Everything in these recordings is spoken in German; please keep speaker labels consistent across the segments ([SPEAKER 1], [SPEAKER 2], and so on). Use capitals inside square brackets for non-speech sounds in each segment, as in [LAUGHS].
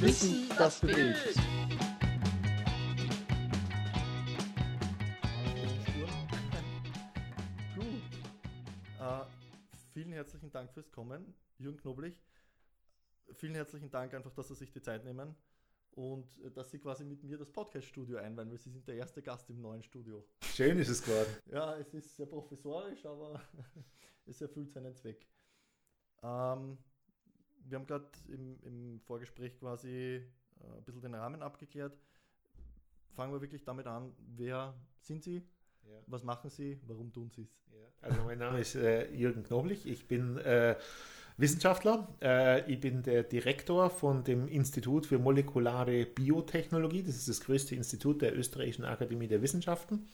[SPEAKER 1] Wissen, das bewegt.
[SPEAKER 2] Gut. Äh, vielen herzlichen Dank fürs Kommen, Jürgen Knoblich. Vielen herzlichen Dank einfach, dass Sie sich die Zeit nehmen und äh, dass Sie quasi mit mir das Podcast-Studio einweihen, weil Sie sind der erste Gast im neuen Studio.
[SPEAKER 3] Schön ist es gerade.
[SPEAKER 2] Ja, es ist sehr professorisch, aber [LAUGHS] es erfüllt seinen Zweck. Ähm, wir haben gerade im, im, Vorgespräch quasi äh, ein bisschen den Rahmen abgeklärt. Fangen wir wirklich damit an, wer sind Sie? Ja. Was machen Sie? Warum tun Sie es?
[SPEAKER 3] Ja. Also mein Name ist äh, Jürgen Knoblich. Ich bin äh, Wissenschaftler. Äh, ich bin der Direktor von dem Institut für molekulare Biotechnologie. Das ist das größte Institut der Österreichischen Akademie der Wissenschaften.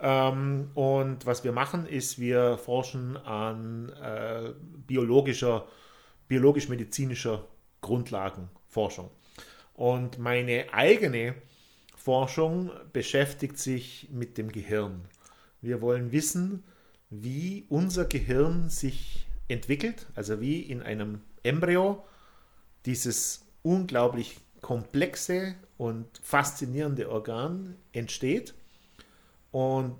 [SPEAKER 3] Ähm, und was wir machen, ist, wir forschen an äh, biologischer, biologisch-medizinischer Grundlagenforschung. Und meine eigene Forschung beschäftigt sich mit dem Gehirn. Wir wollen wissen, wie unser Gehirn sich entwickelt, also wie in einem Embryo dieses unglaublich komplexe und faszinierende Organ entsteht und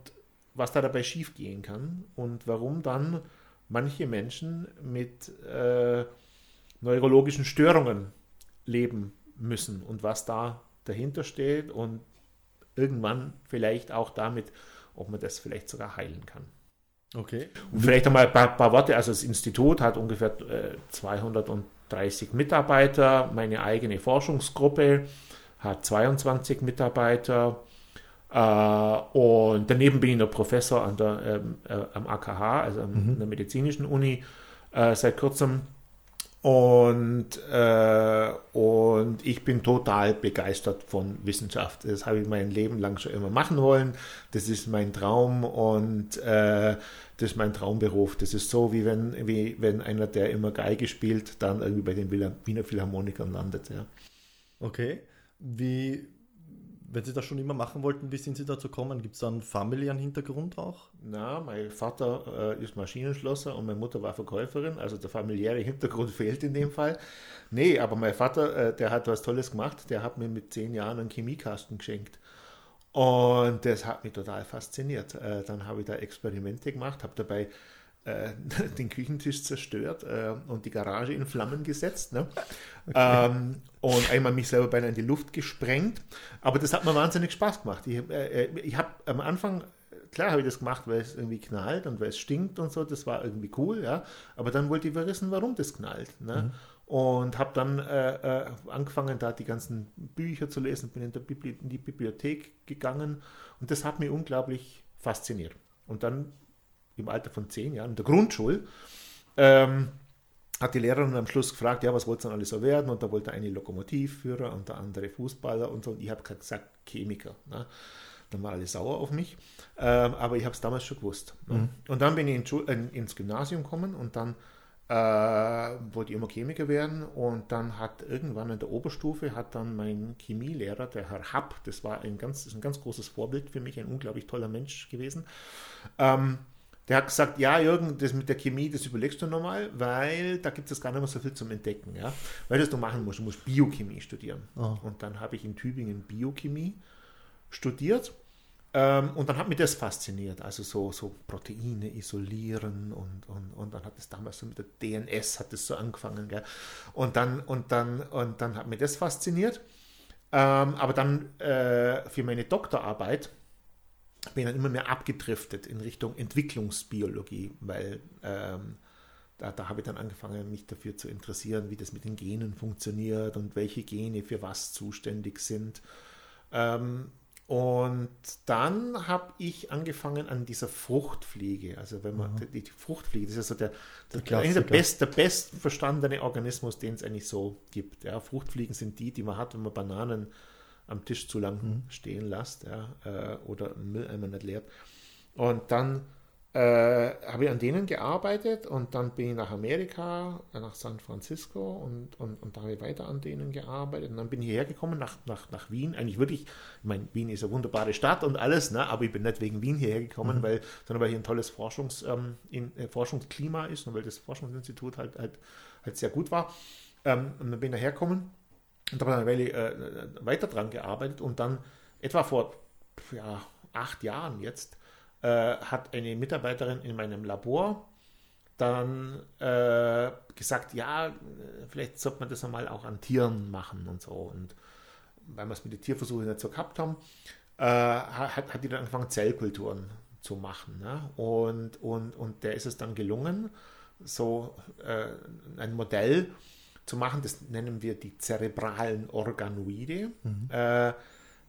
[SPEAKER 3] was da dabei schiefgehen kann und warum dann manche Menschen mit äh, neurologischen Störungen leben müssen und was da dahinter steht und irgendwann vielleicht auch damit, ob man das vielleicht sogar heilen kann.
[SPEAKER 2] Okay.
[SPEAKER 3] Und vielleicht einmal ein paar, paar, Worte. Also das Institut hat ungefähr äh, 230 Mitarbeiter. Meine eigene Forschungsgruppe hat 22 Mitarbeiter. Äh, und daneben bin ich noch Professor an der, ähm, äh, am AKH, also an mhm. der medizinischen Uni, äh, seit kurzem. Und, äh, und ich bin total begeistert von Wissenschaft. Das habe ich mein Leben lang schon immer machen wollen. Das ist mein Traum und äh, das ist mein Traumberuf. Das ist so, wie wenn, wie wenn einer, der immer Geige spielt, dann irgendwie bei den Wiener Philharmonikern landet. Ja.
[SPEAKER 2] Okay. Wie, wenn Sie das schon immer machen wollten, wie sind Sie dazu gekommen? Gibt es da einen familiären Hintergrund auch?
[SPEAKER 3] Na, mein Vater äh, ist Maschinenschlosser und meine Mutter war Verkäuferin, also der familiäre Hintergrund [LAUGHS] fehlt in dem Fall. Nee, aber mein Vater, äh, der hat was Tolles gemacht, der hat mir mit zehn Jahren einen Chemiekasten geschenkt. Und das hat mich total fasziniert. Äh, dann habe ich da Experimente gemacht, habe dabei äh, [LAUGHS] den Küchentisch zerstört äh, und die Garage in Flammen gesetzt. Ne? [LAUGHS] Okay. Ähm, und einmal mich selber beinahe in die Luft gesprengt. Aber das hat mir wahnsinnig Spaß gemacht. Ich, äh, äh ich habe am Anfang, klar habe ich das gemacht, weil es irgendwie knallt und weil es stinkt und so. Das war irgendwie cool, ja. Aber dann wollte ich wissen, warum das knallt. Ne? Mhm. Und habe dann äh, äh, angefangen, da die ganzen Bücher zu lesen, bin in, Bibli in die Bibliothek gegangen und das hat mich unglaublich fasziniert. Und dann im Alter von zehn Jahren, in der Grundschule, ähm, hat die Lehrerin am Schluss gefragt, ja, was wollt ihr denn alles so werden? Und da wollte eine Lokomotivführer und der andere Fußballer und so. Und ich habe gesagt, Chemiker. Ne? Dann waren alle sauer auf mich. Ähm, aber ich habe es damals schon gewusst. Ne? Mhm. Und dann bin ich in, in, ins Gymnasium gekommen und dann äh, wollte ich immer Chemiker werden. Und dann hat irgendwann in der Oberstufe hat dann mein Chemielehrer, der Herr Happ, das war ein ganz, ein ganz großes Vorbild für mich, ein unglaublich toller Mensch gewesen, ähm, der hat gesagt, ja, Jürgen, das mit der Chemie, das überlegst du nochmal, weil da gibt es gar nicht mehr so viel zum Entdecken. Ja? Weil das du machen musst, du musst Biochemie studieren. Oh. Und dann habe ich in Tübingen Biochemie studiert. Ähm, und dann hat mich das fasziniert, also so, so Proteine isolieren und, und, und dann hat es damals so mit der DNS hat es so angefangen. Gell? Und, dann, und, dann, und dann hat mich das fasziniert. Ähm, aber dann äh, für meine Doktorarbeit bin dann immer mehr abgedriftet in Richtung Entwicklungsbiologie, weil ähm, da, da habe ich dann angefangen, mich dafür zu interessieren, wie das mit den Genen funktioniert und welche Gene für was zuständig sind. Ähm, und dann habe ich angefangen an dieser Fruchtfliege. Also wenn man mhm. die, die, Fruchtfliege, das ist also der, der, der, der, best, der best verstandene Organismus, den es eigentlich so gibt. Ja, Fruchtfliegen sind die, die man hat, wenn man Bananen am Tisch zu lang mhm. stehen lasst ja, äh, oder Mülleimer nicht leert. Und dann äh, habe ich an denen gearbeitet und dann bin ich nach Amerika, nach San Francisco und, und, und da habe ich weiter an denen gearbeitet. Und dann bin ich hierher gekommen nach, nach, nach Wien. Eigentlich wirklich, ich meine, Wien ist eine wunderbare Stadt und alles, ne? aber ich bin nicht wegen Wien hierher gekommen, mhm. weil, sondern weil hier ein tolles Forschungs, ähm, in, äh, Forschungsklima ist und weil das Forschungsinstitut halt, halt, halt sehr gut war. Ähm, und dann bin ich dahergekommen Und da habe eine Weile äh, weiter dran gearbeitet und dann etwa vor ja, acht Jahren jetzt äh, hat eine Mitarbeiterin in meinem Labor dann äh, gesagt, ja, vielleicht sollte man das einmal auch an Tieren machen und so. Und weil wir es mit den Tierversuchen nicht so gehabt haben, äh, hat, hat die dann angefangen, Zellkulturen zu machen. Ne? Und, und, und der ist es dann gelungen, so äh, ein Modell zu machen, das nennen wir die zerebralen Organoide. Mhm. Äh,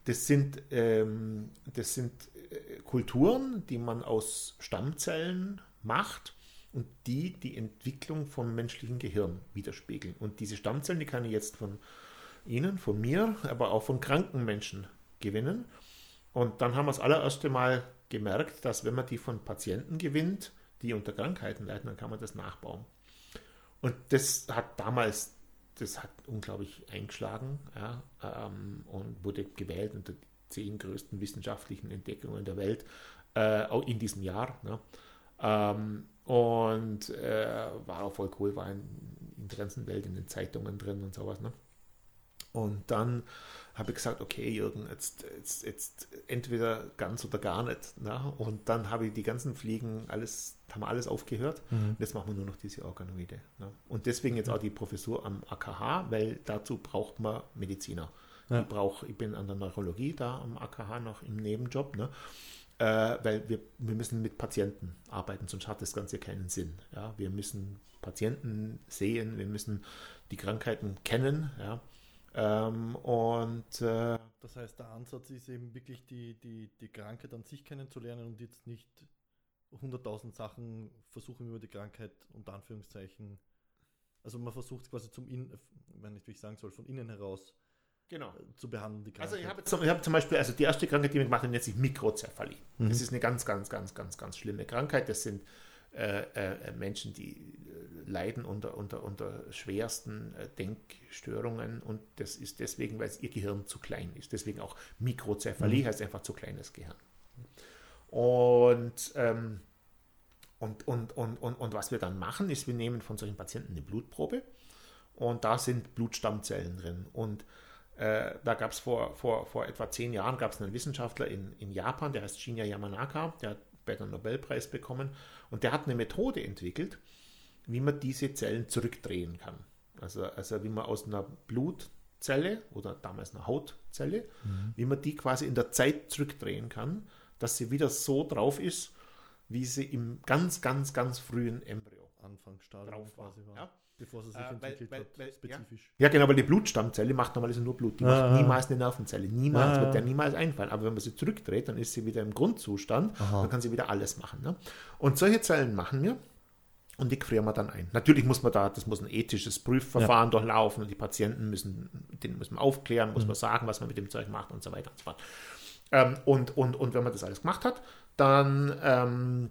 [SPEAKER 3] das sind, ähm, das sind äh, Kulturen, die man aus Stammzellen macht und die die Entwicklung vom menschlichen Gehirn widerspiegeln. Und diese Stammzellen, die kann ich jetzt von Ihnen, von mir, aber auch von kranken Menschen gewinnen. Und dann haben wir das allererste Mal gemerkt, dass wenn man die von Patienten gewinnt, die unter Krankheiten leiden, dann kann man das nachbauen. Und das hat damals, das hat unglaublich eingeschlagen ja, ähm, und wurde gewählt unter die zehn größten wissenschaftlichen Entdeckungen der Welt äh, auch in diesem Jahr. Ne? Ähm, und äh, war auch voll cool, war in, in der ganzen Welt in den Zeitungen drin und sowas. Ne? Und dann habe ich gesagt, okay, Jürgen, jetzt, jetzt, jetzt entweder ganz oder gar nicht. Ne? Und dann habe ich die ganzen Fliegen, alles, haben wir alles aufgehört. Mhm. Jetzt machen wir nur noch diese Organoide. Ne? Und deswegen jetzt auch die Professur am AKH, weil dazu braucht man Mediziner. Ja. Ich, brauch, ich bin an der Neurologie da am AKH noch im Nebenjob. Ne? Äh, weil wir, wir müssen mit Patienten arbeiten, sonst hat das Ganze keinen Sinn. Ja? Wir müssen Patienten sehen, wir müssen die Krankheiten kennen. Ja? Ähm, und äh,
[SPEAKER 2] das heißt, der Ansatz ist eben wirklich die, die, die Krankheit an sich kennenzulernen und jetzt nicht 100.000 Sachen versuchen über die Krankheit unter Anführungszeichen. Also man versucht quasi zum Innen, wenn ich, wie ich sagen soll, von innen heraus
[SPEAKER 3] genau.
[SPEAKER 2] Äh, zu behandeln.
[SPEAKER 3] Die Krankheit. Also ich habe, zum, ich habe zum Beispiel, also die erste Krankheit, die wir gemacht haben, nennt sich Mikrozephalie. Mhm. Das ist eine ganz, ganz, ganz, ganz, ganz schlimme Krankheit. Das sind äh, äh, Menschen, die leiden unter, unter, unter schwersten äh, Denkstörungen und das ist deswegen, weil ihr Gehirn zu klein ist. Deswegen auch Mikrozephalie mhm. heißt einfach zu kleines Gehirn. Und, ähm, und, und, und, und, und was wir dann machen, ist, wir nehmen von solchen Patienten eine Blutprobe und da sind Blutstammzellen drin. Und äh, da gab es vor, vor, vor etwa zehn Jahren gab es einen Wissenschaftler in, in Japan, der heißt Shinya Yamanaka, der hat später einen Nobelpreis bekommen und der hat eine Methode entwickelt, wie man diese Zellen zurückdrehen kann. Also, also wie man aus einer Blutzelle oder damals einer Hautzelle, mhm. wie man die quasi in der Zeit zurückdrehen kann, dass sie wieder so drauf ist, wie sie im ganz, ganz, ganz frühen Embryo
[SPEAKER 2] Anfangsstadium
[SPEAKER 3] drauf war. war.
[SPEAKER 2] Ja? Bevor sie sich äh, entwickelt weil, hat,
[SPEAKER 3] weil, spezifisch. Ja. ja. genau, weil die Blutstammzelle macht normalerweise nur Blut. Die ah. macht niemals eine Nervenzelle. Niemals, ah. wird der niemals einfallen. Aber wenn man sie zurückdreht, dann ist sie wieder im Grundzustand. Aha. Dann kann sie wieder alles machen. Ne? Und solche Zellen machen wir und die frieren wir dann ein. Natürlich muss man da, das muss ein ethisches Prüfverfahren ja. durchlaufen und die Patienten müssen, den müssen wir aufklären, muss mhm. man sagen, was man mit dem Zeug macht und so weiter und so fort. Ähm, und, und, und wenn man das alles gemacht hat, dann, ähm,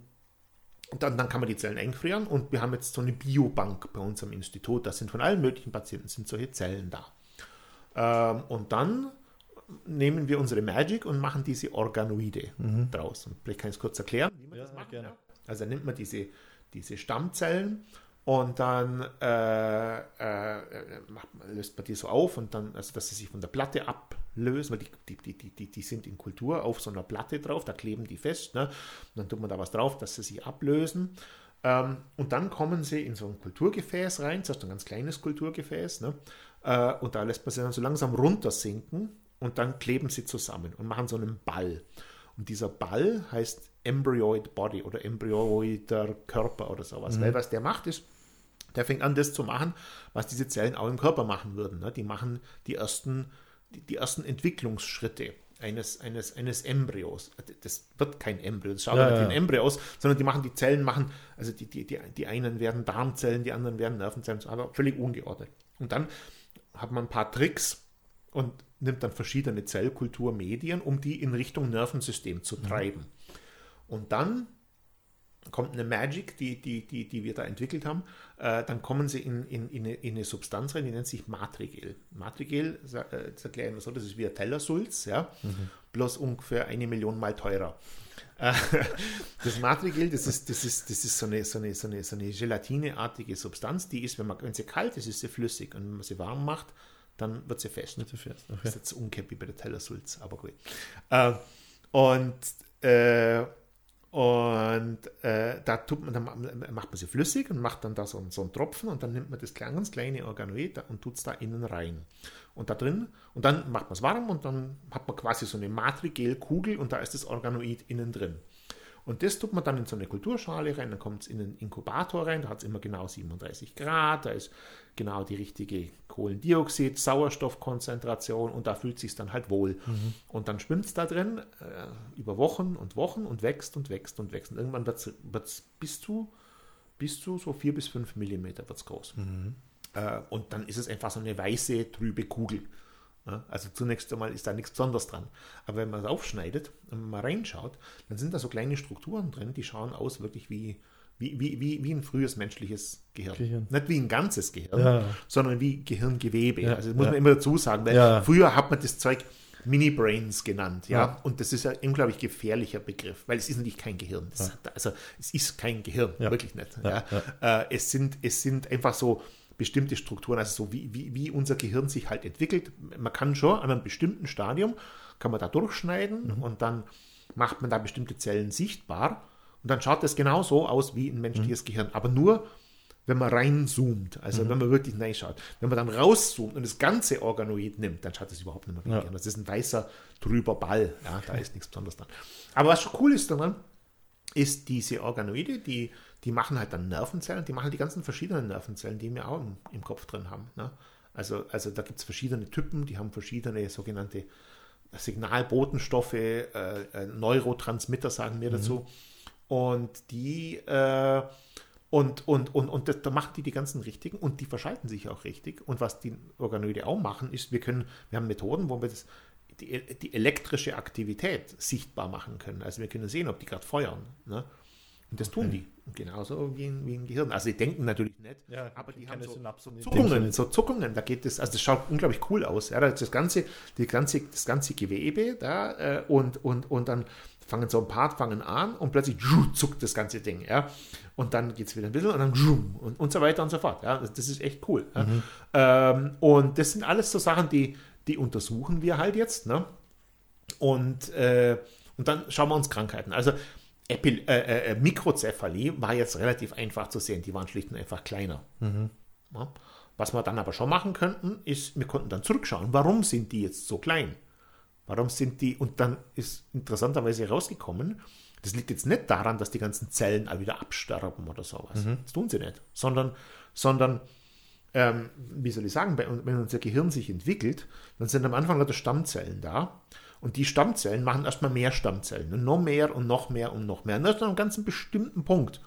[SPEAKER 3] dann, dann kann man die Zellen einfrieren und wir haben jetzt so eine Biobank bei uns am Institut. Da sind von allen möglichen Patienten sind solche Zellen da. Ähm, und dann nehmen wir unsere Magic und machen diese Organoide mhm. draus. Und vielleicht kann ich es kurz erklären, wie man ja, das macht. Ja. Also nimmt man diese diese Stammzellen und dann äh, äh, löst man die so auf und dann, also dass sie sich von der Platte ablösen, weil die, die, die, die, die sind in Kultur auf so einer Platte drauf, da kleben die fest. Ne? Und dann tut man da was drauf, dass sie sich ablösen. Ähm, und dann kommen sie in so ein Kulturgefäß rein, zuerst ein ganz kleines Kulturgefäß, ne? Äh, und da lässt man sie dann so langsam runtersinken und dann kleben sie zusammen und machen so einen Ball. Und dieser Ball heißt Embryoid Body oder embryoider Körper oder sowas. Mhm. Weil was der macht ist, der fängt an, das zu machen, was diese Zellen auch im Körper machen würden. Ne? Die machen die ersten, die, die, ersten Entwicklungsschritte eines, eines, eines Embryos. Das wird kein Embryo, das schaut ja, nicht wie ein Embryo aus, sondern die machen die Zellen, machen, also die, die, die, die einen werden Darmzellen, die anderen werden Nervenzellen, aber völlig ungeordnet. Und dann hat man ein paar Tricks und nimmt dann verschiedene Zellkulturmedien, um die in Richtung Nervensystem zu mhm. treiben. Mhm. Und dann kommt eine Magic, die, die, die, die wir da entwickelt haben. Äh, dann kommen sie in, in, in, eine, in, eine, Substanz rein, die nennt sich Matrigel. Matrigel, äh, das erklären wir so, das ist wie ein Tellersulz, ja, mhm. bloß ungefähr eine Million Mal teurer. Äh, [LAUGHS] das Matrigel, das ist, das ist, das ist so, eine, so, eine, so, eine, so eine gelatineartige Substanz, die ist, wenn, man, wenn sie kalt ist, ist sie flüssig und wenn man sie warm macht, dann wird sie fest.
[SPEAKER 2] Wird sie fest. Okay.
[SPEAKER 3] Das ist jetzt umgekehrt wie bei der Tellersulz, aber gut. Äh, und äh, und äh, da tut man, dann macht man sie flüssig und macht dann da so, so einen Tropfen und dann nimmt man das ganz kleine Organoid und tut es da innen rein. Und da drin, und dann macht man es warm und dann hat man quasi so eine Matrigel-Kugel und da ist das Organoid innen drin. Und das tut man dann in so eine Kulturschale rein, dann kommt es in den Inkubator rein, da hat es immer genau 37 Grad, da ist genau die richtige Kohlendioxid, Sauerstoffkonzentration und da fühlt es sich dann halt wohl. Mhm. Und dann schwimmt es da drin äh, über Wochen und Wochen und wächst und wächst und wächst. Und irgendwann wird es bis zu, bis zu so 4 bis 5 Millimeter wird's groß. Mhm. Äh, und dann ist es einfach so eine weiße, trübe Kugel. Also zunächst einmal ist da nichts Besonderes dran. Aber wenn man es aufschneidet und mal reinschaut, dann sind da so kleine Strukturen drin, die schauen aus wirklich wie, wie, wie, wie, wie ein frühes menschliches Gehirn. Gehirn. Nicht wie ein ganzes Gehirn, ja. sondern wie Gehirngewebe. Ja. Also das muss ja. man immer dazu sagen, weil früher hat man das Zeug Mini-Brains genannt, ja? Und das ist ja ein, glaube ich, gefährlicher Begriff, weil es ist natürlich kein Gehirn. Das, also es ist kein Gehirn, wirklich nicht. Ja. Äh, es, sind, es sind einfach so bestimmte Strukturen, also so wie, wie, wie unser Gehirn sich halt entwickelt. Man kann schon an einem bestimmten Stadium, kann man da durchschneiden mhm. und dann macht man da bestimmte Zellen sichtbar und dann schaut das genauso aus wie ein menschliches mhm. Gehirn, aber nur wenn man reinzoomt, also mhm. wenn man wirklich reinschaut. Wenn man dann rauszoomt und das ganze Organoid nimmt, dann schaut das überhaupt nicht mehr wie ja. Gehirn. Das ist ein weißer, trüber Ball. Ja, da ist nichts Besonderes dran. Aber was schon cool ist daran, ist diese Organoide, die die machen halt dann Nervenzellen, die machen die ganzen verschiedenen Nervenzellen, die wir auch im, im Kopf drin haben. Ne? Also, also da gibt es verschiedene Typen, die haben verschiedene sogenannte Signalbotenstoffe, äh, äh, Neurotransmitter sagen wir mhm. dazu. Und die äh, und, und, und, und das, da machen die die ganzen richtigen und die verschalten sich auch richtig. Und was die Organoide auch machen, ist, wir können, wir haben Methoden, wo wir das, die, die elektrische Aktivität sichtbar machen können. Also wir können sehen, ob die gerade feuern. Ne? Und das tun die. Genauso wie ein, wie ein Gehirn. Also die denken natürlich nicht,
[SPEAKER 2] ja, aber die haben so,
[SPEAKER 3] so Zuckungen, so Zuckungen, da geht es, also das schaut unglaublich cool aus. Ja, das ganze, die ganze, das ganze Gewebe da äh, und, und, und dann fangen so ein paar fangen an und plötzlich zuckt das ganze Ding, ja. Und dann geht es wieder ein bisschen und dann und, und so weiter und so fort. Ja, das ist echt cool. Mhm. Ähm, und das sind alles so Sachen, die, die untersuchen wir halt jetzt, ne? Und, äh, und dann schauen wir uns Krankheiten. Also Epil äh, äh, äh, Mikrozephalie war jetzt relativ einfach zu sehen. Die waren schlicht und einfach kleiner. Mhm. Ja. Was wir dann aber schon machen könnten, ist, wir konnten dann zurückschauen, warum sind die jetzt so klein? Warum sind die, und dann ist interessanterweise herausgekommen, das liegt jetzt nicht daran, dass die ganzen Zellen auch wieder absterben oder sowas. Mhm. Das tun sie nicht. Sondern, sondern ähm, wie soll ich sagen, wenn unser Gehirn sich entwickelt, dann sind am Anfang lauter Stammzellen da. Und die Stammzellen machen erstmal mehr Stammzellen. Und noch mehr und noch mehr und noch mehr. Und erst an einem ganz bestimmten Punkt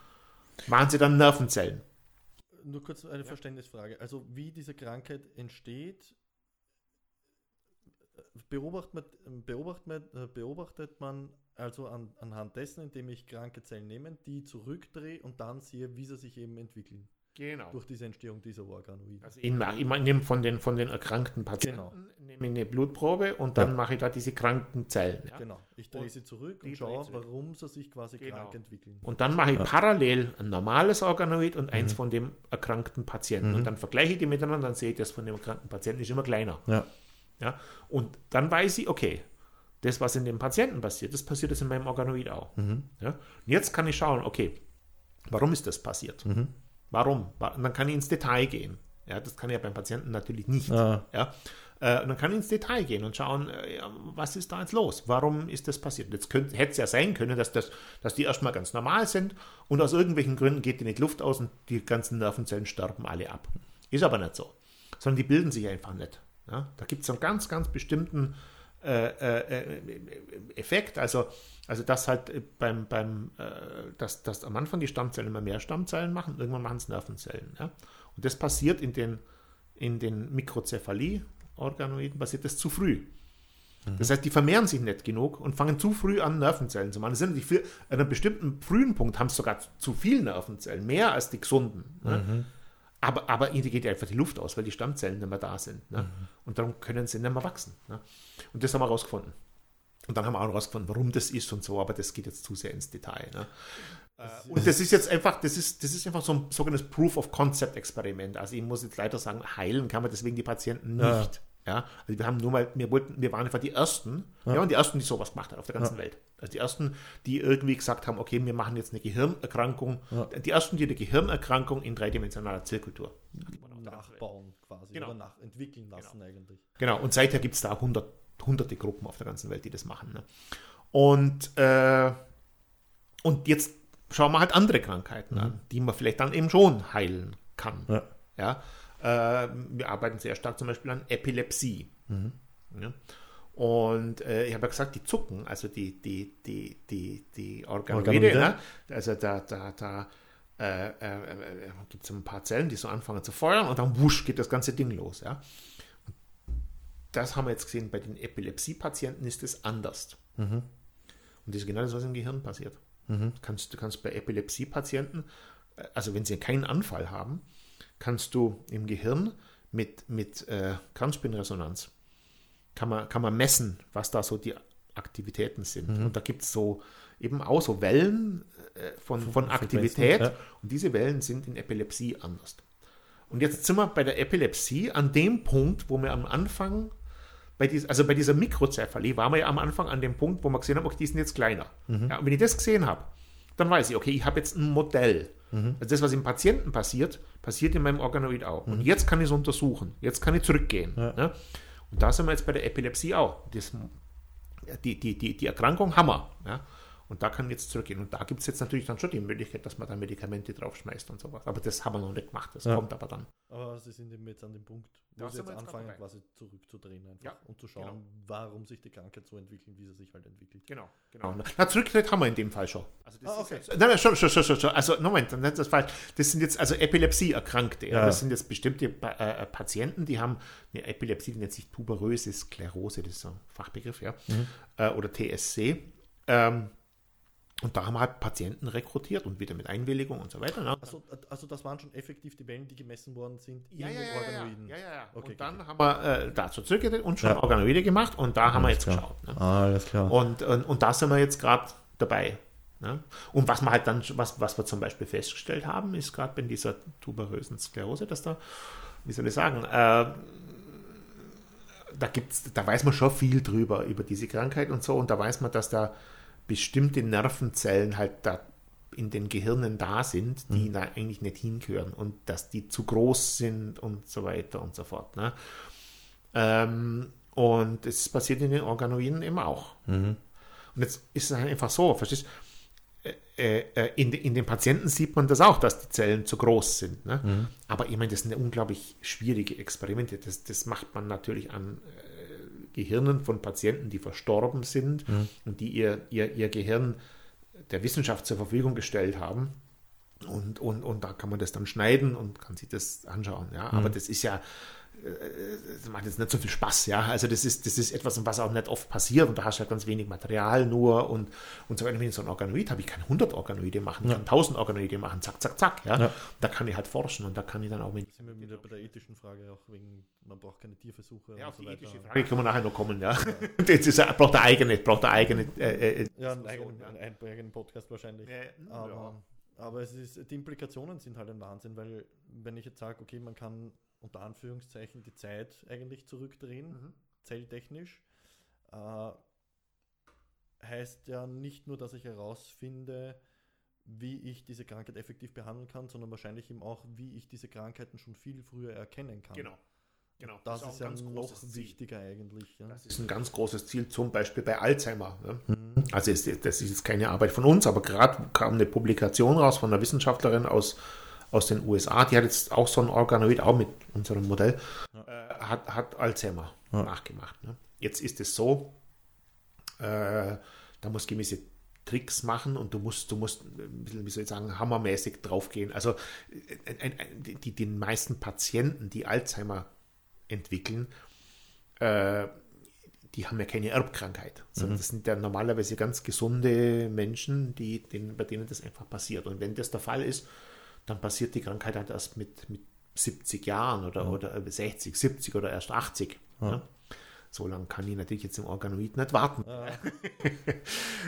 [SPEAKER 3] machen sie dann Nervenzellen.
[SPEAKER 2] Nur kurz eine Verständnisfrage. Also wie diese Krankheit entsteht, beobachtet man, beobachtet man, beobachtet man also an, anhand dessen, indem ich kranke Zellen nehme, die zurückdrehe und dann sehe, wie sie sich eben entwickeln.
[SPEAKER 3] Genau.
[SPEAKER 2] Durch diese Entstehung dieser Organoide.
[SPEAKER 3] Also ich, ich nehme von den, von den erkrankten Patienten genau. nehme eine Blutprobe und dann ja. mache ich da diese kranken Zellen.
[SPEAKER 2] Ja? Genau. Ich drehe sie zurück und schaue, warum sie sich quasi genau. krank entwickeln.
[SPEAKER 3] Und dann mache ich ja. parallel ein normales Organoid und eins mhm. von dem erkrankten Patienten. Mhm. Und dann vergleiche ich die miteinander, dann sehe ich, das von dem erkrankten Patienten ist immer kleiner.
[SPEAKER 2] Ja.
[SPEAKER 3] Ja? Und dann weiß ich, okay, das, was in dem Patienten passiert, das passiert jetzt in meinem Organoid auch. Mhm. Ja? Und jetzt kann ich schauen, okay, warum ist das passiert? Mhm. Warum? Und dann kann ich ins Detail gehen. Ja, das kann ich ja beim Patienten natürlich nicht. Ja. ja. Äh, und dann kann ich ins Detail gehen und schauen, äh, was ist da jetzt los? Warum ist das passiert? Jetzt könnte, hätte es ja sein können, dass, das, dass die erstmal ganz normal sind und aus irgendwelchen Gründen geht die nicht Luft aus und die ganzen Nervenzellen sterben alle ab. Ist aber nicht so. Sondern die bilden sich einfach nicht. Ja? Da gibt es einen ganz, ganz bestimmten Effekt. Also also dass halt äh, beim, beim äh, dass, dass am Anfang die Stammzellen immer mehr Stammzellen machen, irgendwann machen es Nervenzellen. Ja? Und das passiert in den, in den Mikrozephalie-Organoiden, passiert das zu früh. Mhm. Das heißt, die vermehren sich nicht genug und fangen zu früh an, Nervenzellen zu machen. sind für, an einem bestimmten frühen Punkt haben sie sogar zu viel Nervenzellen, mehr als die gesunden. Ne? Aber, aber ihnen geht einfach die Luft aus, weil die Stammzellen nicht mehr da sind. Ne? Mhm. Und darum können sie nicht mehr wachsen. Ne? Und das haben wir herausgefunden. Und dann haben wir auch herausgefunden, warum das ist und so, aber das geht jetzt zu sehr ins Detail. Ne? Äh, und das ist jetzt einfach, das ist, das ist einfach so ein sogenanntes Proof of Concept Experiment. Also ich muss jetzt leider sagen, heilen kann man deswegen die Patienten nicht. Ja. Ja, also wir haben nur mal, wir wollten, wir waren einfach die ersten, ja. ja die ersten, die sowas gemacht haben auf der ganzen ja. Welt. Also die ersten, die irgendwie gesagt haben, okay, wir machen jetzt eine Gehirnerkrankung. Ja. Die ersten, die eine Gehirnerkrankung in dreidimensionaler Zirkultur
[SPEAKER 2] nachbauen quasi genau. oder nach, entwickeln lassen
[SPEAKER 3] genau.
[SPEAKER 2] eigentlich.
[SPEAKER 3] Genau, und seither gibt es da hundert, hunderte Gruppen auf der ganzen Welt, die das machen. Ne? Und, äh, und jetzt schauen wir halt andere Krankheiten mhm. an, die man vielleicht dann eben schon heilen kann. Ja. Äh, wir arbeiten sehr stark zum Beispiel an Epilepsie. Mhm. Ja? Und äh, ich habe ja gesagt, die zucken, also die, die, die, die, die Organoide, Organoide? Ne? also da, da, da äh, äh, äh gibt es ein paar Zellen, die so anfangen zu feuern und dann wusch geht das ganze Ding los. Ja? Das haben wir jetzt gesehen, bei den Epilepsie-Patienten ist es anders. Mhm. Und das ist genau das, was im Gehirn passiert. Mhm. Du, kannst, du kannst bei Epilepsie-Patienten, äh, also wenn sie keinen Anfall haben, kannst du im Gehirn mit, mit äh, Kernspinresonanz kann man, kann man messen, was da so die Aktivitäten sind. Mhm. Und da gibt es so eben auch so Wellen äh, von, von Aktivität ja. und diese Wellen sind in Epilepsie anders. Und jetzt sind wir bei der Epilepsie an dem Punkt, wo wir am Anfang bei dies, also bei dieser Mikrozephalie waren wir ja am Anfang an dem Punkt, wo wir gesehen haben, okay, die sind jetzt kleiner. Mhm. Ja, und wenn ich das gesehen habe, dann weiß ich, okay, ich habe jetzt ein Modell. Mhm. Also das, was im Patienten passiert, passiert in meinem Organoid auch. Mhm. Und jetzt kann ich es untersuchen. Jetzt kann ich zurückgehen. Ja. Ne? Und da sind wir jetzt bei der Epilepsie auch. Das, die, die, die, die Erkrankung Hammer. Ja? Und da kann jetzt zurückgehen. Und da gibt es jetzt natürlich dann schon die Möglichkeit, dass man da Medikamente draufschmeißt und sowas. Aber das haben wir noch nicht gemacht. Das ja. kommt aber dann.
[SPEAKER 2] Aber Sie sind eben jetzt an dem Punkt, wo Sie jetzt anfangen, quasi zurückzudrehen einfach ja, und zu schauen, genau. warum sich die Krankheit so entwickelt, wie sie sich halt entwickelt.
[SPEAKER 3] Genau, genau. Na, zurückgedreht haben wir in dem Fall schon. Also das ah, okay. Ist, nein, nein, schon, schon, schon, schon. Also, Moment, dann ist das falsch. Das sind jetzt also Epilepsie-Erkrankte. Ja. Das sind jetzt bestimmte äh, Patienten, die haben eine Epilepsie, die nennt sich tuberöse Sklerose, das ist so ein Fachbegriff, ja. Mhm. Äh, oder TSC. Ähm, und da haben wir halt Patienten rekrutiert und wieder mit Einwilligung und so weiter. Ne?
[SPEAKER 2] Also, also das waren schon effektiv die Wellen, die gemessen worden sind
[SPEAKER 3] ja, in ja, den Organoiden. Ja, ja, ja. Okay, und dann okay. haben wir äh, dazu zurückgedreht und schon ja. Organoide gemacht und da haben Alles wir jetzt klar. geschaut. Ne?
[SPEAKER 2] Alles klar.
[SPEAKER 3] Und, und, und da sind wir jetzt gerade dabei. Ne? Und was wir halt dann, was, was wir zum Beispiel festgestellt haben, ist gerade bei dieser tuberösen Sklerose, dass da, wie soll ich sagen, äh, da gibt's, da weiß man schon viel drüber, über diese Krankheit und so, und da weiß man, dass da bestimmte Nervenzellen halt da in den Gehirnen da sind, die mhm. da eigentlich nicht hingehören und dass die zu groß sind und so weiter und so fort. Ne? Ähm, und es passiert in den Organoiden eben auch. Mhm. Und jetzt ist es halt einfach so, verstehst äh, äh, in, in den Patienten sieht man das auch, dass die Zellen zu groß sind. Ne? Mhm. Aber ich meine, das sind unglaublich schwierige Experimente. Das, das macht man natürlich an Gehirnen von Patienten, die verstorben sind mhm. und die ihr, ihr, ihr Gehirn der Wissenschaft zur Verfügung gestellt haben. Und, und, und da kann man das dann schneiden und kann sich das anschauen. Ja? Mhm. Aber das ist ja, das macht jetzt nicht so viel Spaß, ja. Also das ist, das ist etwas, was auch nicht oft passiert und da hast du halt ganz wenig Material nur und, und so weiter. Wenn ich so ein Organoid habe, ich kann 100 Organoide machen, ich ja. kann 1000 Organoide machen, zack, zack, zack, ja? ja. Da kann ich halt forschen und da kann ich dann auch
[SPEAKER 2] mit. Sind wir wieder bei der ethischen Frage auch wegen, man braucht keine Tierversuche.
[SPEAKER 3] Ja, auf so die ethische Frage können wir nachher noch kommen, ja. ja. [LAUGHS] das ist, braucht der eigene, braucht der eigene.
[SPEAKER 2] Äh, äh, ja, einen eigenen, ja. einen eigenen Podcast wahrscheinlich. aber, aber es ist, die Implikationen sind halt ein Wahnsinn, weil wenn ich jetzt sage, okay, man kann unter Anführungszeichen die Zeit eigentlich zurückdrehen, mhm. zelltechnisch. Äh, heißt ja nicht nur, dass ich herausfinde, wie ich diese Krankheit effektiv behandeln kann, sondern wahrscheinlich eben auch, wie ich diese Krankheiten schon viel früher erkennen kann.
[SPEAKER 3] Genau. Genau,
[SPEAKER 2] das, das ist, ist ja noch wichtiger
[SPEAKER 3] Ziel.
[SPEAKER 2] eigentlich. Ja.
[SPEAKER 3] Das ist ein ganz großes Ziel, zum Beispiel bei Alzheimer. Ne? Mhm. Also ist, das ist jetzt keine Arbeit von uns, aber gerade kam eine Publikation raus von einer Wissenschaftlerin aus aus den USA, die hat jetzt auch so ein Organoid, auch mit unserem Modell, äh, hat, hat Alzheimer ja. nachgemacht. Ne? Jetzt ist es so, äh, da muss gewisse Tricks machen und du musst, du musst, wie soll ich sagen, hammermäßig draufgehen. Also äh, äh, die, die meisten Patienten, die Alzheimer entwickeln, äh, die haben ja keine Erbkrankheit, sondern mhm. das sind ja normalerweise ganz gesunde Menschen, die, denen, bei denen das einfach passiert. Und wenn das der Fall ist, dann passiert die Krankheit halt erst mit, mit 70 Jahren oder, ja. oder 60, 70 oder erst 80. Ja. Ne? So lange kann ich natürlich jetzt im Organoid nicht warten.
[SPEAKER 2] Ja. [LAUGHS]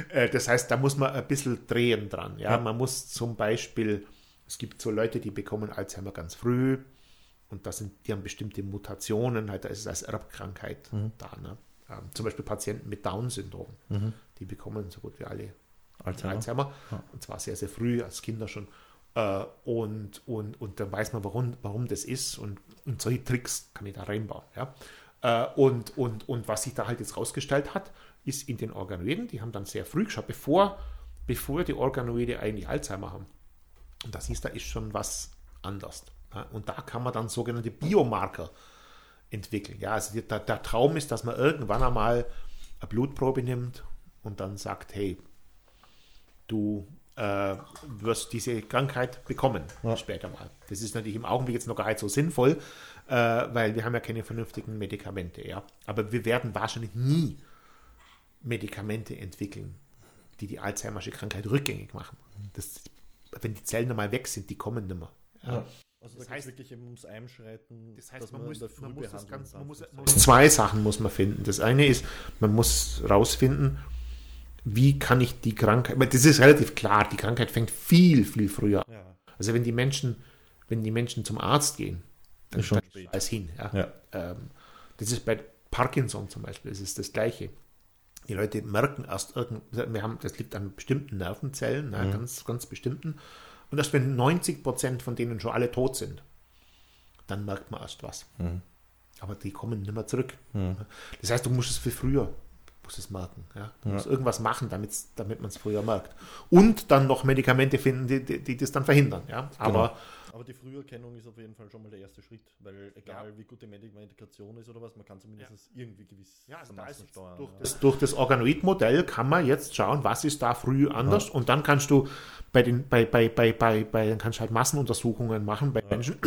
[SPEAKER 3] Äh, das heißt, da muss man ein bisschen drehen dran. Ja?
[SPEAKER 2] Ja.
[SPEAKER 3] Man muss zum Beispiel, es gibt so Leute, die bekommen Alzheimer ganz früh und das sind, die haben bestimmte Mutationen, halt, da ist es als Erbkrankheit
[SPEAKER 2] Mhm.
[SPEAKER 3] da. Ne? Ähm, zum Beispiel Patienten mit Down-Syndrom,
[SPEAKER 2] Mhm.
[SPEAKER 3] die bekommen so gut wie alle
[SPEAKER 2] Alzheimer.
[SPEAKER 3] Alzheimer.
[SPEAKER 2] Ja.
[SPEAKER 3] Und zwar sehr, sehr früh, als Kinder schon. Äh, und, und, und dann weiß man, warum, warum das ist. Und, und solche Tricks kann ich da reinbauen. Ja? Äh, und, und, und was sich da halt jetzt rausgestellt hat, ist in den Organoiden, die haben dann sehr früh geschaut, bevor, bevor die Organoide eigentlich Alzheimer haben. Und da siehst du, da ist schon was anders. Ja? Und da kann man dann sogenannte Biomarker entwickeln. Ja, also der, der Traum ist, dass man irgendwann einmal eine Blutprobe nimmt und dann sagt, hey, du äh, wirst diese Krankheit bekommen
[SPEAKER 2] Ja.
[SPEAKER 3] später mal. Das ist natürlich im Augenblick jetzt noch gar nicht so sinnvoll, äh, weil wir haben ja keine vernünftigen Medikamente. Ja? Aber wir werden wahrscheinlich nie Medikamente entwickeln, die die Alzheimersche Krankheit rückgängig machen. Das, wenn die Zellen einmal weg sind, die kommen nicht mehr. Ja.
[SPEAKER 2] Ja. Also
[SPEAKER 3] Das
[SPEAKER 2] da heißt wirklich ums Einschreiten,
[SPEAKER 3] Das heißt, man,
[SPEAKER 2] man,
[SPEAKER 3] muss, man, muss ganz, man muss zwei Sachen muss man finden. Das eine ist, man muss rausfinden, wie kann ich die Krankheit, weil das ist relativ klar, die Krankheit fängt viel, viel früher an.
[SPEAKER 2] Ja.
[SPEAKER 3] Also wenn die Menschen, wenn die Menschen zum Arzt gehen, dann
[SPEAKER 2] Ist schon
[SPEAKER 3] dann alles hin. Ja.
[SPEAKER 2] Ja.
[SPEAKER 3] Ähm, das ist bei Parkinson zum Beispiel, das ist das Gleiche. Die Leute merken erst irgend, wir haben, das liegt an bestimmten Nervenzellen, ne, ganz, ganz bestimmten. Und erst wenn 90 Prozent von denen schon alle tot sind, dann merkt man erst was. Aber die kommen nicht mehr zurück. Das heißt, du musst es viel früher musst es merken. Ja? Du musst irgendwas machen, damit's, damit man es früher merkt. Und dann noch Medikamente finden, die, die, die das dann verhindern. Ja? Aber
[SPEAKER 2] Aber die Früherkennung ist auf jeden Fall schon mal der erste Schritt, weil egal wie gut die Medikation ist oder was, man kann zumindest irgendwie gewiss
[SPEAKER 3] Ja, also da ist
[SPEAKER 2] steuern.
[SPEAKER 3] durch,
[SPEAKER 2] ja.
[SPEAKER 3] das, durch das Organoid-Modell kann man jetzt schauen, was ist da früh anders und dann kannst du bei den, bei, bei, bei, bei, bei dann kannst du halt Massenuntersuchungen machen bei Menschen.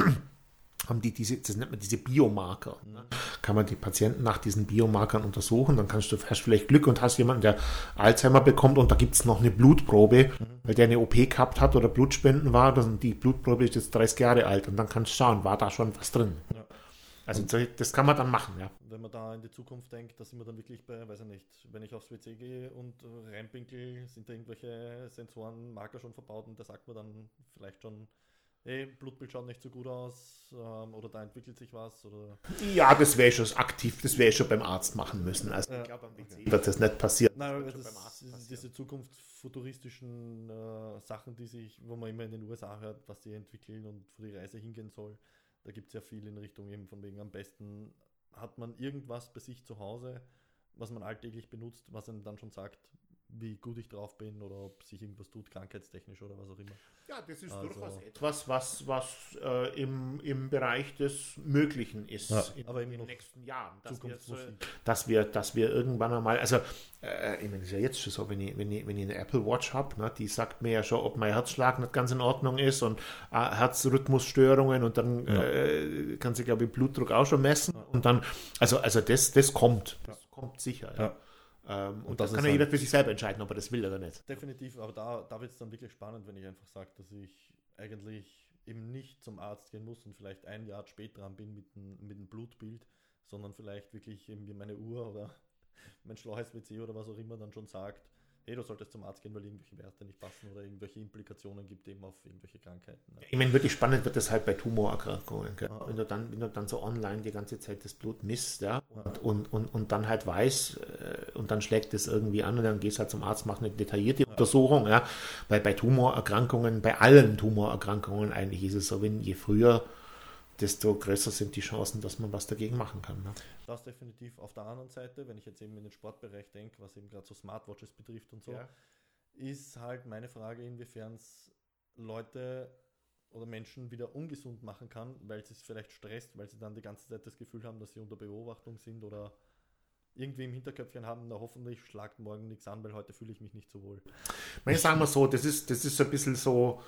[SPEAKER 3] Haben die diese, das nennt man diese Biomarker. Ne? Kann man die Patienten nach diesen Biomarkern untersuchen, dann kannst du hast vielleicht Glück und hast jemanden, der Alzheimer bekommt und da gibt es noch eine Blutprobe, weil der eine OP gehabt hat oder Blutspenden war, dann die Blutprobe ist jetzt 30 Jahre alt und dann kannst du schauen, war da schon was drin.
[SPEAKER 2] Ja.
[SPEAKER 3] Also das kann man dann machen, ja.
[SPEAKER 2] Wenn man da in die Zukunft denkt, da sind wir dann wirklich bei, weiß ich nicht, wenn ich aufs WC gehe und reinpinkel, sind da irgendwelche Sensoren, Marker schon verbaut und da sagt man dann vielleicht schon, hey, Blutbild schaut nicht so gut aus ähm, oder da entwickelt sich was oder
[SPEAKER 3] Ja, das wäre schon aktiv, das wäre schon beim Arzt machen müssen. Also
[SPEAKER 2] Ja,
[SPEAKER 3] ich glaube, am WC
[SPEAKER 2] okay.
[SPEAKER 3] wird das nicht passieren.
[SPEAKER 2] Nein, das,
[SPEAKER 3] beim Arzt
[SPEAKER 2] ist
[SPEAKER 3] passieren.
[SPEAKER 2] diese zukunftsfuturistischen äh, Sachen, die sich, wo man immer in den USA hört, was die entwickeln und wo die Reise hingehen soll, da gibt es ja viel in Richtung eben von wegen am besten hat man irgendwas bei sich zu Hause, was man alltäglich benutzt, was einem dann schon sagt, wie gut ich drauf bin oder ob sich irgendwas tut, krankheitstechnisch oder was auch immer.
[SPEAKER 3] Ja, das ist
[SPEAKER 2] Also-
[SPEAKER 3] durchaus etwas, was, was äh, im, im Bereich des Möglichen ist
[SPEAKER 2] Ja,
[SPEAKER 3] in,
[SPEAKER 2] aber
[SPEAKER 3] in den nächsten Jahren. Dass wir, so,
[SPEAKER 2] Zukunftsmusik.
[SPEAKER 3] dass, wir, dass wir irgendwann einmal, also äh, ich meine, das ist ja jetzt schon so, wenn ich, wenn ich, wenn ich eine Apple Watch habe, ne, die sagt mir ja schon, ob mein Herzschlag nicht ganz in Ordnung ist und äh, Herzrhythmusstörungen und dann
[SPEAKER 2] Ja.
[SPEAKER 3] äh, kann sie, glaube ich, Blutdruck auch schon messen und dann, also, also das, das kommt, das kommt sicher. Ja. Ähm, und,
[SPEAKER 2] Und
[SPEAKER 3] das
[SPEAKER 2] das
[SPEAKER 3] kann ja jeder
[SPEAKER 2] halt-
[SPEAKER 3] für sich selber entscheiden, ob er das will oder nicht.
[SPEAKER 2] Definitiv, aber da, da wird es dann wirklich spannend, wenn ich einfach sage, dass ich eigentlich eben nicht zum Arzt gehen muss und vielleicht ein Jahr spät dran bin mit einem mit einem Blutbild, sondern vielleicht wirklich eben wie meine Uhr oder [LAUGHS] mein schlaues WC oder was auch immer dann schon sagt, hey, du solltest zum Arzt gehen, weil irgendwelche Werte nicht passen oder irgendwelche Implikationen gibt eben auf irgendwelche Krankheiten. ne?
[SPEAKER 3] Ich meine, wirklich spannend wird das halt bei Tumorerkrankungen.
[SPEAKER 2] Ah.
[SPEAKER 3] Wenn, du dann, wenn du dann so online die ganze Zeit das Blut misst ja? und, und, und, und dann halt weiß äh, und dann schlägt es irgendwie an und dann gehst halt zum Arzt, machst eine detaillierte Untersuchung. Ja? Weil bei Tumorerkrankungen, bei allen Tumorerkrankungen eigentlich ist es so, wenn je früher, desto größer sind die Chancen, dass man was dagegen machen kann. Ne?
[SPEAKER 2] Das definitiv. Auf der anderen Seite, wenn ich jetzt eben in den Sportbereich denke, was eben gerade so Smartwatches betrifft und so,
[SPEAKER 3] Ja.
[SPEAKER 2] ist halt meine Frage, inwiefern es Leute oder Menschen wieder ungesund machen kann, weil es vielleicht stresst, weil sie dann die ganze Zeit das Gefühl haben, dass sie unter Beobachtung sind oder irgendwie im Hinterköpfchen haben, na hoffentlich schlagt morgen nichts an, weil heute fühle ich mich nicht so wohl.
[SPEAKER 3] Ich sagen wir so, das ist, das ist so ein bisschen so,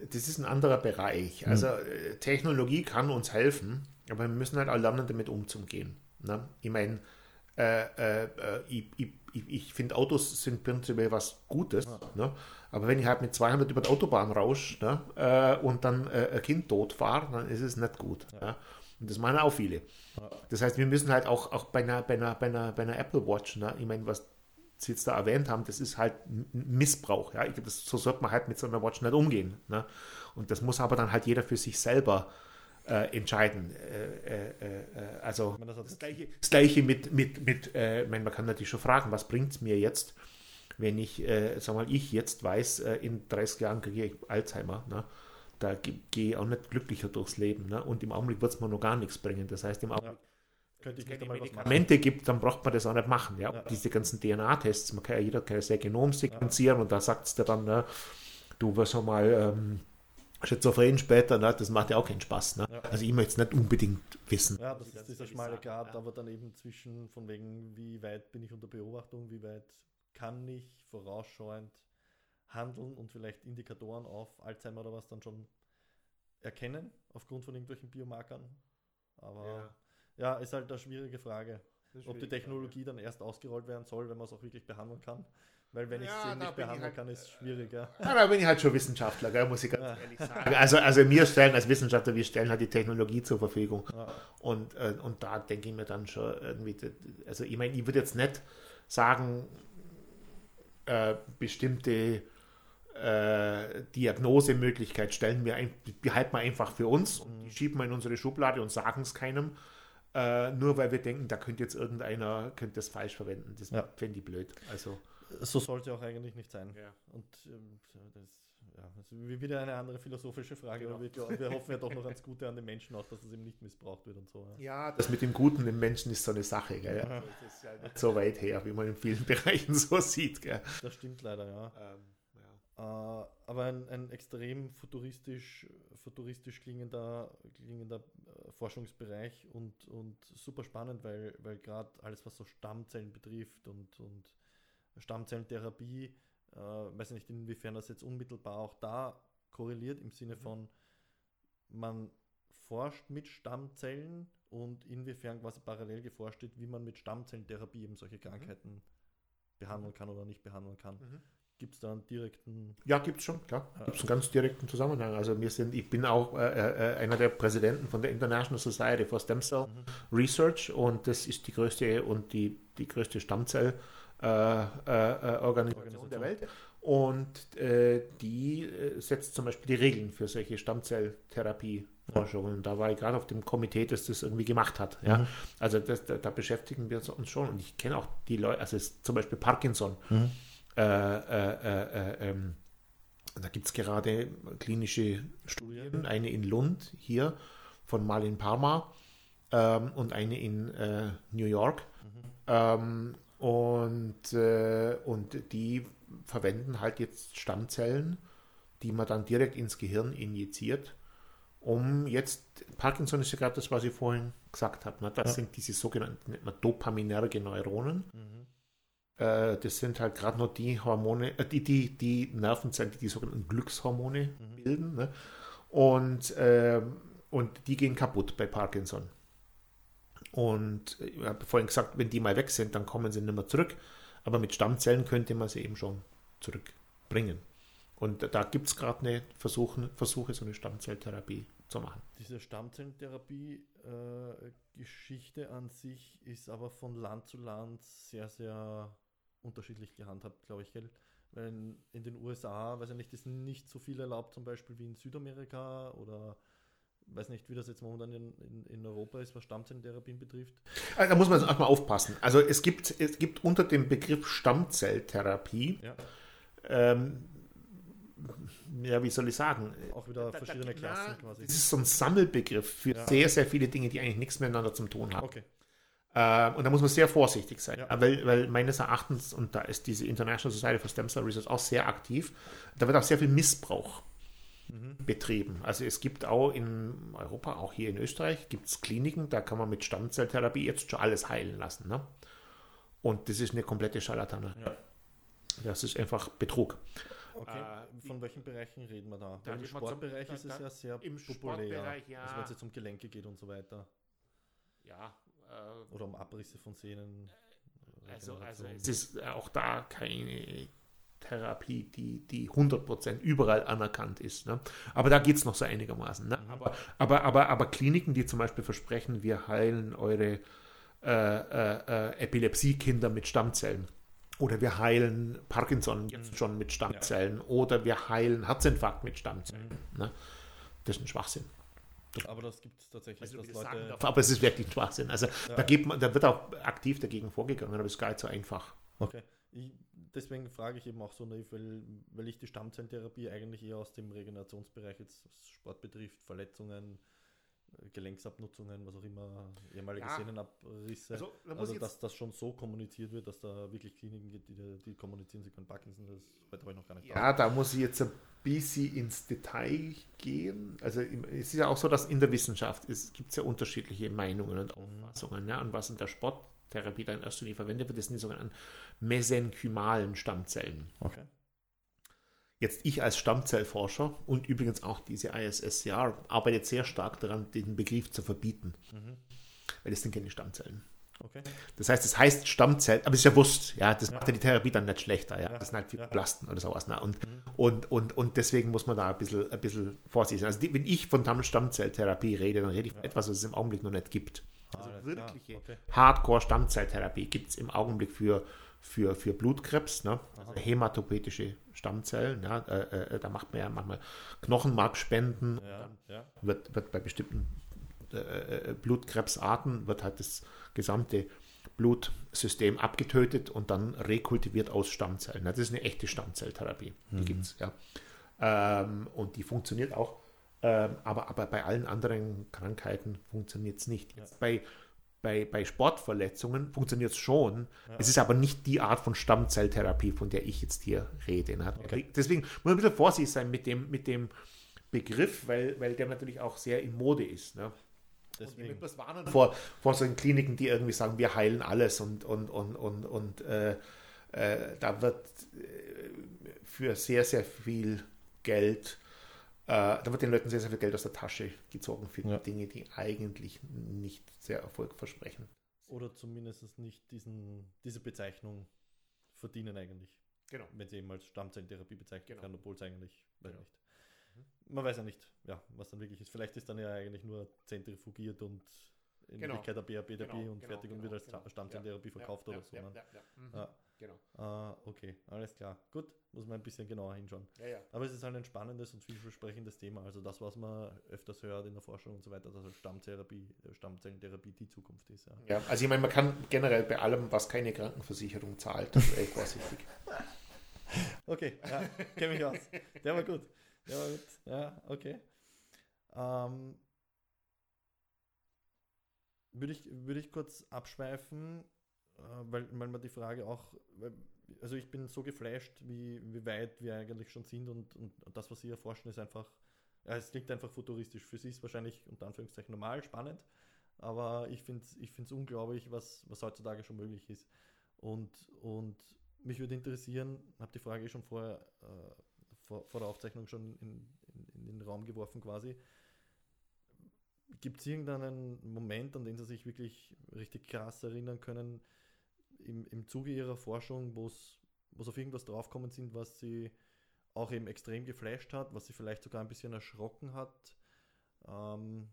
[SPEAKER 3] das ist ein anderer Bereich. Also äh, Technologie kann uns helfen, aber wir müssen halt auch lernen, damit umzugehen. Ne? Ich meine, äh, äh, äh, ich, ich, ich, finde Autos sind prinzipiell was Gutes, ne? aber wenn ich halt mit 200 über die Autobahn rausche ne? äh, und dann äh, ein Kind tot fahre, dann ist es nicht gut. Ja. Und das machen auch viele. Das heißt, wir müssen halt auch, auch bei, einer, bei, einer, bei, einer, bei einer Apple Watch, ne, ich meine, was Sie jetzt da erwähnt haben, das ist halt Missbrauch. Ja? Das, so sollte man halt mit so einer Watch nicht umgehen. Ne? Und das muss aber dann halt jeder für sich selber äh, entscheiden. Äh, äh, äh also das, das, gleiche, das, gleiche, mit, mit, mit äh, ich meine, man kann natürlich schon fragen, was bringt es mir jetzt, wenn ich, äh, sag mal, ich jetzt weiß, in 30 Jahren kriege ich Alzheimer. Ne? Da gehe ich auch nicht glücklicher durchs Leben. Ne? Und im Augenblick wird es mir noch gar nichts bringen. Das heißt, im Augenblick. Könnte ich nicht einmal Medikamente gibt, dann braucht man das auch nicht machen. Ja? ja. Diese ganzen DNA-Tests, man kann ja jeder kann ja sein Genom sequenzieren ja. und da sagt es dir dann, ne, du wirst schon mal ähm, Schizophren später, ne, das macht ja auch keinen Spaß. Ne? Ja. Also ich möchte es nicht unbedingt wissen.
[SPEAKER 2] Ja, das ist dieser schmale Grad, aber dann eben zwischen von wegen, wie weit bin ich unter Beobachtung, wie weit kann ich vorausschauend handeln und vielleicht Indikatoren auf Alzheimer oder was dann schon erkennen, aufgrund von irgendwelchen Biomarkern. Aber ja, ja ist halt eine schwierige Frage. Ob die Technologie dann erst ausgerollt werden soll, wenn man es auch wirklich behandeln kann. Weil wenn ich ja, es nicht behandeln halt, kann, ist es schwieriger.
[SPEAKER 3] Ja, da bin ich halt schon Wissenschaftler, gell, muss ich ganz ja. ehrlich sagen. Also, also wir stellen als Wissenschaftler, wir stellen halt die Technologie zur Verfügung. Ja. Und, äh, und da denke ich mir dann schon irgendwie, also ich meine, ich würde jetzt nicht sagen, äh, bestimmte äh, Diagnosemöglichkeit stellen wir ein, behalten wir einfach für uns und die schieben wir in unsere Schublade und sagen es keinem. Äh, nur weil wir denken, da könnte jetzt irgendeiner könnte das falsch verwenden. Das ja. fände ich blöd. Also
[SPEAKER 2] so sollte auch eigentlich nicht sein. Ja. Und ähm, das, ja, das ist wieder eine andere philosophische Frage, genau. aber wir, wir, hoffen ja doch noch ans Gute an den Menschen auch, dass es eben nicht missbraucht wird und so.
[SPEAKER 3] Ja, ja das mit dem Guten im Menschen ist so eine Sache, gell? Also das ist ja nicht so weit her, wie man in vielen [LAUGHS] Bereichen so sieht. Gell?
[SPEAKER 2] Das stimmt leider, ja. Ähm, Äh, aber ein, ein, extrem futuristisch, futuristisch klingender, klingender äh, Forschungsbereich und, und super spannend, weil, weil gerade alles, was so Stammzellen betrifft und, und Stammzellentherapie, äh, weiß nicht, inwiefern das jetzt unmittelbar auch da korreliert, im Sinne mhm. von, man forscht mit Stammzellen und inwiefern quasi parallel geforscht wird, wie man mit Stammzellentherapie eben solche mhm. Krankheiten mhm. behandeln kann oder nicht behandeln kann. Mhm. Gibt es da einen direkten.
[SPEAKER 3] Ja, gibt es schon, klar. Gibt es einen ganz direkten Zusammenhang. Also wir sind, ich bin auch äh, äh, einer der Präsidenten von der International Society for Stem Cell mhm. Research und das ist die größte und die, die größte Stammzell- äh, äh, der Welt. Und äh, die setzt zum Beispiel die Regeln für solche Stammzelltherapieforschungen. Und da war ich gerade auf dem Komitee, das das irgendwie gemacht hat. Ja? Mhm. Also das, da, da, beschäftigen wir uns schon. Und ich kenne auch die Leute, also zum Beispiel Parkinson. Mhm. Ähm, da gibt es gerade klinische Studien, eine in Lund hier von Malin Parma ähm, und eine in äh, New York. Mhm. Ähm, und, äh, und die verwenden halt jetzt Stammzellen, die man dann direkt ins Gehirn injiziert, um jetzt, Parkinson ist ja gerade das, was ich vorhin gesagt habe, ne? das ja. sind diese sogenannten dopaminerge Neuronen. Mhm. Äh, das sind halt gerade nur die Hormone, äh, die, die, die Nervenzellen, die die sogenannten Glückshormone mhm. bilden. Ne? Und, äh, und die gehen kaputt bei Parkinson. Und ich habe vorhin gesagt, wenn die mal weg sind, dann kommen sie nicht mehr zurück. Aber mit Stammzellen könnte man sie eben schon zurückbringen. Und da gibt es gerade eine Versuche, Versuche, so eine Stammzelltherapie zu machen.
[SPEAKER 2] Diese Stammzelltherapie-Geschichte äh, an sich ist aber von Land zu Land sehr, sehr unterschiedlich gehandhabt, glaube ich, gell? Weil in den USA, weiß ich nicht, ist nicht so viel erlaubt, zum Beispiel wie in Südamerika oder weiß nicht, wie das jetzt momentan in, in, in Europa ist, was Stammzelltherapien betrifft.
[SPEAKER 3] Also da muss man erstmal aufpassen. Also es gibt, es gibt unter dem Begriff Stammzelltherapie, ja. ähm, ja, wie soll ich sagen?
[SPEAKER 2] Auch wieder verschiedene da, da, Klassen
[SPEAKER 3] na, quasi. Das ist so ein Sammelbegriff für ja. sehr, sehr viele Dinge, die eigentlich nichts miteinander zu tun haben. Okay. Äh, und da muss man sehr vorsichtig sein, ja. weil, weil meines Erachtens, und da ist diese International Society for Stem Cell Research auch sehr aktiv, da wird auch sehr viel Missbrauch mhm. betrieben. Also es gibt auch in Europa, auch hier in Österreich, gibt es Kliniken, da kann man mit Stammzelltherapie jetzt schon alles heilen lassen. Ne? Und das ist eine komplette Scharlatane. Ja. Das ist einfach Betrug.
[SPEAKER 2] Okay. Äh, Von welchen Bereichen reden wir da? da Im Sportbereich ist es ja sehr im populär. Ja. Also wenn es jetzt um Gelenke geht und so weiter.
[SPEAKER 3] Ja.
[SPEAKER 2] Äh, Oder um Abrisse von Sehnen.
[SPEAKER 3] Also, also es ist auch da keine Therapie, die, die 100% überall anerkannt ist. Ne? Aber da geht es noch so einigermaßen. Ne? Mhm. Aber, aber, aber, aber Kliniken, die zum Beispiel versprechen, wir heilen eure äh, äh, äh, Epilepsiekinder mit Stammzellen. Oder wir heilen Parkinson jetzt mhm. schon mit Stammzellen. Ja. Oder wir heilen Herzinfarkt mit Stammzellen. Mhm. Ne? Das ist ein Schwachsinn.
[SPEAKER 2] Aber das gibt es tatsächlich,
[SPEAKER 3] also, dass Leute... Darf, aber es ist wirklich Schwachsinn. Also ja. da, gibt man, da wird auch aktiv dagegen vorgegangen, aber es ist gar nicht so einfach.
[SPEAKER 2] Okay. Ich, deswegen frage ich eben auch so naiv, weil, weil ich die Stammzelltherapie eigentlich eher aus dem Regenerationsbereich jetzt Sport betrifft, Verletzungen, Gelenksabnutzungen, was auch immer, ehemalige ja. Sehnenabrisse. Also, da also dass das schon so kommuniziert wird, dass da wirklich Kliniken gibt, die, die kommunizieren, sie können Parkinson, das heute habe ich noch gar nicht.
[SPEAKER 3] Ja, da muss ich jetzt ein bisschen ins Detail gehen. Also es ist ja auch so, dass in der Wissenschaft gibt es ja unterschiedliche Meinungen und mhm. Auffassungen. Ja, und was in der Sporttherapie da in erster Linie verwendet wird, das sind die sogenannten mesenchymalen Stammzellen. Okay. Jetzt ich als Stammzellforscher und übrigens auch diese ISSCR arbeitet sehr stark daran, den Begriff zu verbieten. Mhm. Weil das sind keine Stammzellen. Okay. Das heißt, es das heißt Stammzellen, aber es ist ja wurscht, ja, das ja. macht ja die Therapie dann nicht schlechter, ja. ja. Das sind halt Fibroplasten ja. oder sowas. Ne? Und, mhm. und, und, und deswegen muss man da ein bisschen, ein bisschen vorsichtig sein. Also die, wenn ich von Stammzelltherapie rede, dann rede ich von etwas, was es im Augenblick noch nicht gibt. Also ah, wirkliche okay. Hardcore-Stammzelltherapie gibt es im Augenblick für für, für Blutkrebs, ne? also hämatopoetische Stammzellen. Ja? Äh, äh, da macht man ja manchmal Knochenmarkspenden. Ja, ja. Wird, wird bei bestimmten äh, äh, Blutkrebsarten wird halt das gesamte Blutsystem abgetötet und dann rekultiviert aus Stammzellen. Das ist eine echte Stammzelltherapie, die mhm. gibt es. Ja. Ähm, und die funktioniert auch, ähm, aber, aber bei allen anderen Krankheiten funktioniert es nicht. Jetzt bei bei, bei Sportverletzungen funktioniert es schon. Ja. Es ist aber nicht die Art von Stammzelltherapie, von der ich jetzt hier rede. Ne? Okay. Deswegen muss man ein bisschen vorsichtig sein mit dem, mit dem Begriff, weil, weil der natürlich auch sehr in Mode ist. Ne? Deswegen. Und warnen vor, vor solchen Kliniken, die irgendwie sagen, wir heilen alles und, und, und, und, und äh, äh, da wird äh, für sehr, sehr viel Geld da wird den Leuten sehr, sehr viel Geld aus der Tasche gezogen für ja. Dinge, die eigentlich nicht sehr erfolgversprechen.
[SPEAKER 2] Oder zumindest nicht diesen, diese Bezeichnung verdienen eigentlich. Genau. Wenn sie eben als Stammzelltherapie bezeichnen genau. kann, obwohl es eigentlich, weiß genau. nicht. Mhm. Man weiß ja nicht, ja, was dann wirklich ist. Vielleicht ist dann ja eigentlich nur zentrifugiert und in genau. Wirklichkeit ein BAB genau, und genau, fertig und wird genau, als genau. Stammzelltherapie ja, verkauft ja, oder so. Ja, ne? ja, Genau. Ah, okay, alles klar. Gut, muss man ein bisschen genauer hinschauen. Ja, ja. Aber es ist halt ein spannendes und vielversprechendes Thema. Also das, was man öfters hört in der Forschung und so weiter, dass Stammtherapie, äh, Stammzellentherapie die Zukunft ist. Ja.
[SPEAKER 3] ja, also ich meine, man kann generell bei allem, was keine Krankenversicherung zahlt, echt vorsichtig. [LAUGHS]
[SPEAKER 2] okay, ja, kenne mich aus. Der war gut. Der war gut. Ja, okay. Ähm, würde ich, würde ich kurz abschweifen weil, weil man die Frage auch, also ich bin so geflasht, wie, wie weit wir eigentlich schon sind und, und das, was Sie erforschen, ist einfach, ja, es klingt einfach futuristisch. Für Sie ist wahrscheinlich unter Anführungszeichen normal, spannend, aber ich finde es ich unglaublich, was, was heutzutage schon möglich ist. Und, und mich würde interessieren, habe die Frage schon vorher, äh, vor, vor der Aufzeichnung schon in, in, in den Raum geworfen quasi, Gibt es irgendeinen Moment, an den Sie sich wirklich richtig krass erinnern können, im, im Zuge ihrer Forschung, wo es auf irgendwas draufkommen sind, was sie auch eben extrem geflasht hat, was sie vielleicht sogar ein bisschen erschrocken hat. Ähm,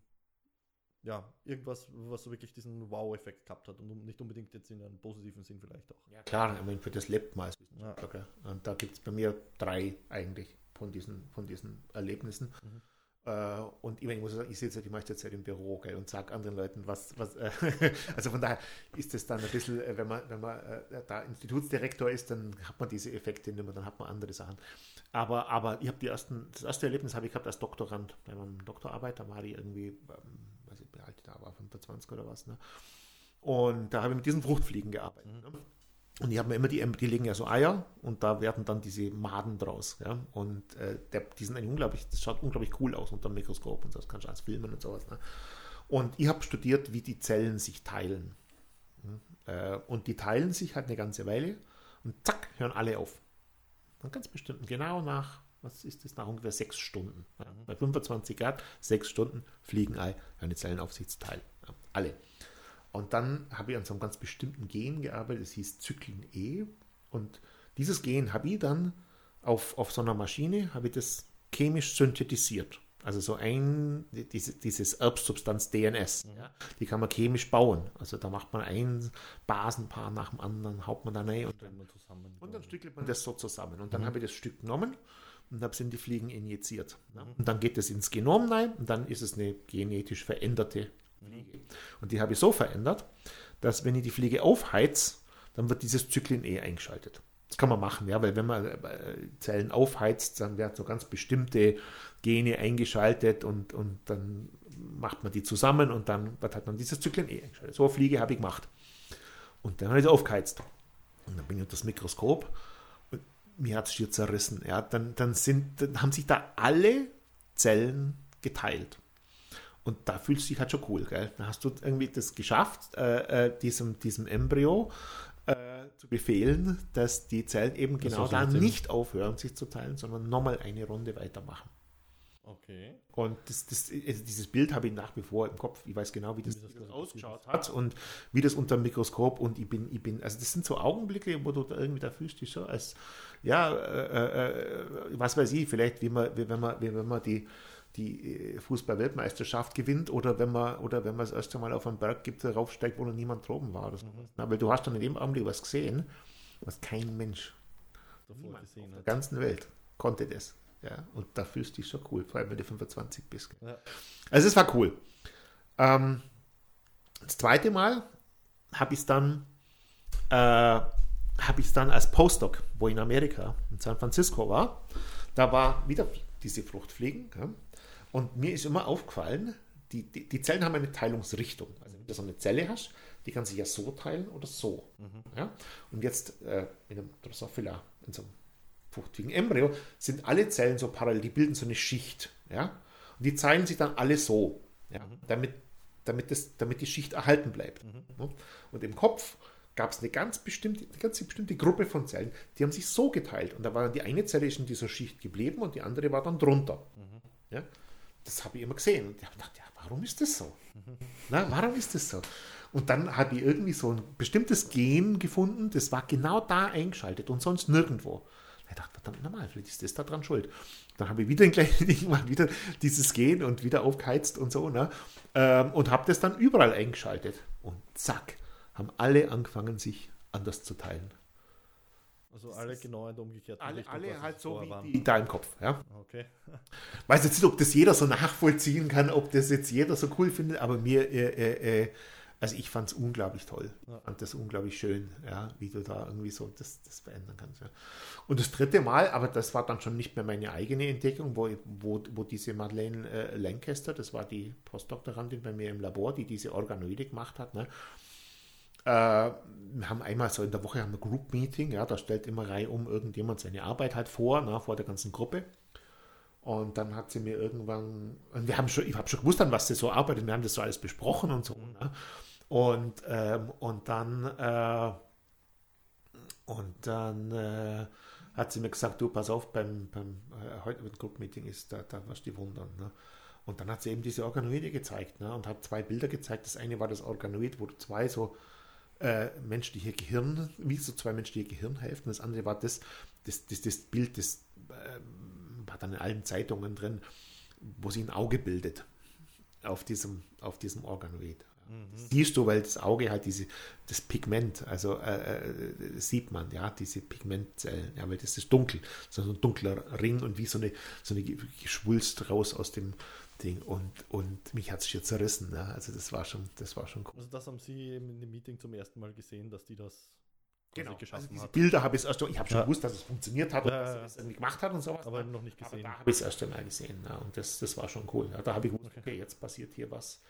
[SPEAKER 2] ja, irgendwas, was so wirklich diesen Wow-Effekt gehabt hat und nicht unbedingt jetzt in einem positiven Sinn vielleicht auch.
[SPEAKER 3] Ja, klar, ich meine, für das lebt man als Wissenschaftler. Ja. Und da gibt es bei mir drei eigentlich von diesen, von diesen Erlebnissen. Mhm. Äh, und ich, meine, ich muss sagen, ich sitze die meiste Zeit im Büro gell, und sage anderen Leuten, was, was äh, [LAUGHS] also von daher ist es dann ein bisschen, äh, wenn man, wenn man äh, da Institutsdirektor ist, dann hat man diese Effekte nicht mehr, dann hat man andere Sachen. Aber, aber ich habe die ersten, das erste Erlebnis habe ich gehabt als Doktorand bei meinem Doktorarbeit, da war ich irgendwie, ähm, weiß ich, wie alt ich da war, 25 oder was. Ne? Und da habe ich mit diesen Fruchtfliegen gearbeitet. Ne? Und die haben immer die, die legen ja so Eier und da werden dann diese Maden draus. Ja? Und äh, der, die sind eigentlich unglaublich, das schaut unglaublich cool aus unter dem Mikroskop und so, das kannst du alles filmen und sowas. Ne? Und ich habe studiert, wie die Zellen sich teilen. Äh, und die teilen sich halt eine ganze Weile und zack, hören alle auf. Dann ganz bestimmt, genau nach, was ist das, nach ungefähr sechs Stunden. Bei 25 Grad, sechs Stunden, fliegen Ei, hören die Zellen auf sich zu teilen. Alle. Und dann habe ich an so einem ganz bestimmten Gen gearbeitet, das hieß Zyklin E. Und Dieses Gen habe ich dann auf, auf so einer Maschine, habe ich das chemisch synthetisiert. Also so ein, diese, dieses Erbsubstanz DNS, mhm. ja, die kann man chemisch bauen. Also da macht man ein Basenpaar nach dem anderen, haut man da rein und, dann, und dann stückelt man das so zusammen. Und dann mhm. habe ich das Stück genommen und da sind die Fliegen injiziert. Mhm. Und dann geht es ins Genom rein und dann ist es eine genetisch veränderte Fliege. Und die habe ich so verändert, dass wenn ich die Fliege aufheize, dann wird dieses Zyklin E eingeschaltet. Das kann man machen, ja, weil wenn man äh, Zellen aufheizt, dann werden so ganz bestimmte Gene eingeschaltet und, und dann macht man die zusammen und dann hat man dieses Zyklin E eingeschaltet. So eine Fliege habe ich gemacht. Und dann habe ich sie aufgeheizt. Und dann bin ich unter das Mikroskop und mir hat es hier zerrissen. Ja, dann, dann, sind, dann haben sich da alle Zellen geteilt. Und da fühlst du dich halt schon cool, gell? Da hast du irgendwie das geschafft, äh, äh, diesem, diesem Embryo äh, zu befehlen, dass die Zellen eben genau da nicht aufhören, sich zu teilen, sondern nochmal eine Runde weitermachen.
[SPEAKER 2] Okay.
[SPEAKER 3] Und das, das, also dieses Bild habe ich nach wie vor im Kopf. Ich weiß genau, wie das, wie das ausgeschaut hat und wie das unter dem Mikroskop und ich bin, ich bin, also das sind so Augenblicke, wo du da irgendwie da fühlst dich so als, ja, äh, äh, was weiß ich, vielleicht wie man, wie, wenn man, wie, wenn man die, die äh, Fußball-Weltmeisterschaft gewinnt oder wenn man oder wenn man das erste Mal auf einen Berg gibt, raufsteigt, wo noch niemand droben war. Mhm. Weil du hast dann in dem Augenblick was gesehen, was kein Mensch
[SPEAKER 2] Davor gesehen
[SPEAKER 3] auf der ganzen Welt konnte das. Ja, und da fühlst du dich schon cool, vor allem wenn du 25 bist. Ja. Also es war cool. Ähm, das zweite Mal habe ich es dann äh, es dann als Postdoc, wo ich in Amerika, in San Francisco war, da war wieder diese Fruchtfliegen. Ja, und mir ist immer aufgefallen, die, die, die, Zellen haben eine Teilungsrichtung. Also wenn du so eine Zelle hast, die kann sich ja so teilen oder so. Mhm. Ja? Und jetzt äh, in einem Drosophila, in so einem fruchtigen Embryo, sind alle Zellen so parallel, die bilden so eine Schicht. Ja? Und die teilen sich dann alle so, ja? Mhm. damit, damit, das, damit die Schicht erhalten bleibt. Mhm. Und im Kopf gab es eine ganz bestimmte, eine ganz bestimmte Gruppe von Zellen, die haben sich so geteilt. Und da war die eine Zelle in dieser Schicht geblieben und die andere war dann drunter. Mhm. Ja? Das habe ich immer gesehen. Und ich habe ja, warum ist das so? Na, warum ist das so? Und dann habe ich irgendwie so ein bestimmtes Gen gefunden, das war genau da eingeschaltet und sonst nirgendwo. Ich dachte, verdammt normal, vielleicht ist das da dran schuld. Dann habe ich wieder ein kleines Ding gemacht, wieder dieses Gen und wieder aufgeheizt und so, ne? Ähm, und habe das dann überall eingeschaltet. Und zack, haben alle angefangen, sich anders zu teilen.
[SPEAKER 2] Also alle genau in der umgekehrten
[SPEAKER 3] alle, Richtung. Alle halt so wie waren. die da im Kopf. Ja?
[SPEAKER 2] Okay.
[SPEAKER 3] Weiß jetzt nicht, ob das jeder so nachvollziehen kann, ob das jetzt jeder so cool findet, aber mir, äh, äh, äh also ich fand es unglaublich toll. Ja. fand das unglaublich schön, ja, wie du da irgendwie so das, das verändern kannst. Ja. Und das dritte Mal, aber das war dann schon nicht mehr meine eigene Entdeckung, wo, wo, wo diese Madeleine äh, Lancaster, das war die Postdoktorandin bei mir im Labor, die diese Organoide gemacht hat, ne? Äh, wir haben einmal so in der Woche ein Group Meeting, ja, da stellt immer Reihe um irgendjemand seine Arbeit halt vor, na, vor der ganzen Gruppe. Und dann hat sie mir irgendwann, und wir haben schon, ich habe schon gewusst, an was sie so arbeitet, wir haben das so alles besprochen und so. Ne? Und, ähm, und dann, äh, und dann äh, hat sie mir gesagt, du, pass auf, beim, beim äh, heute Group Meeting ist, da, da wirst du wundern. Ne? Und dann hat sie eben diese Organoide gezeigt ne? und hat zwei Bilder gezeigt. Das eine war das Organoid, wo zwei so äh, menschliche Gehirn, wie so zwei menschliche Gehirnhälften. Das andere war das, das, das, das Bild, das äh, war dann in allen Zeitungen drin, wo sie ein Auge bildet auf diesem, auf diesem Organoid. Mhm. siehst du, weil das Auge halt diese, das Pigment, also äh, äh, sieht man, ja, diese Pigmentzellen, ja, weil das ist dunkel, so ein dunkler Ring und wie so eine, so eine Geschwulst raus aus dem, Ding und, und mich hat es schon zerrissen. Ne? Also das war schon, das war schon
[SPEAKER 2] cool. Also das haben Sie in dem Meeting zum ersten Mal gesehen, dass die das
[SPEAKER 3] genau. geschaffen also hat. Bilder habe ich erst, ich habe schon ja. gewusst, dass es funktioniert hat
[SPEAKER 2] und ja,
[SPEAKER 3] dass er es irgendwie gemacht hat und sowas.
[SPEAKER 2] Aber noch nicht gesehen.
[SPEAKER 3] Aber da habe ich es erst einmal gesehen. Ne? Und das, das war schon cool. Ja? Da habe ich gewusst, okay. okay. jetzt passiert hier was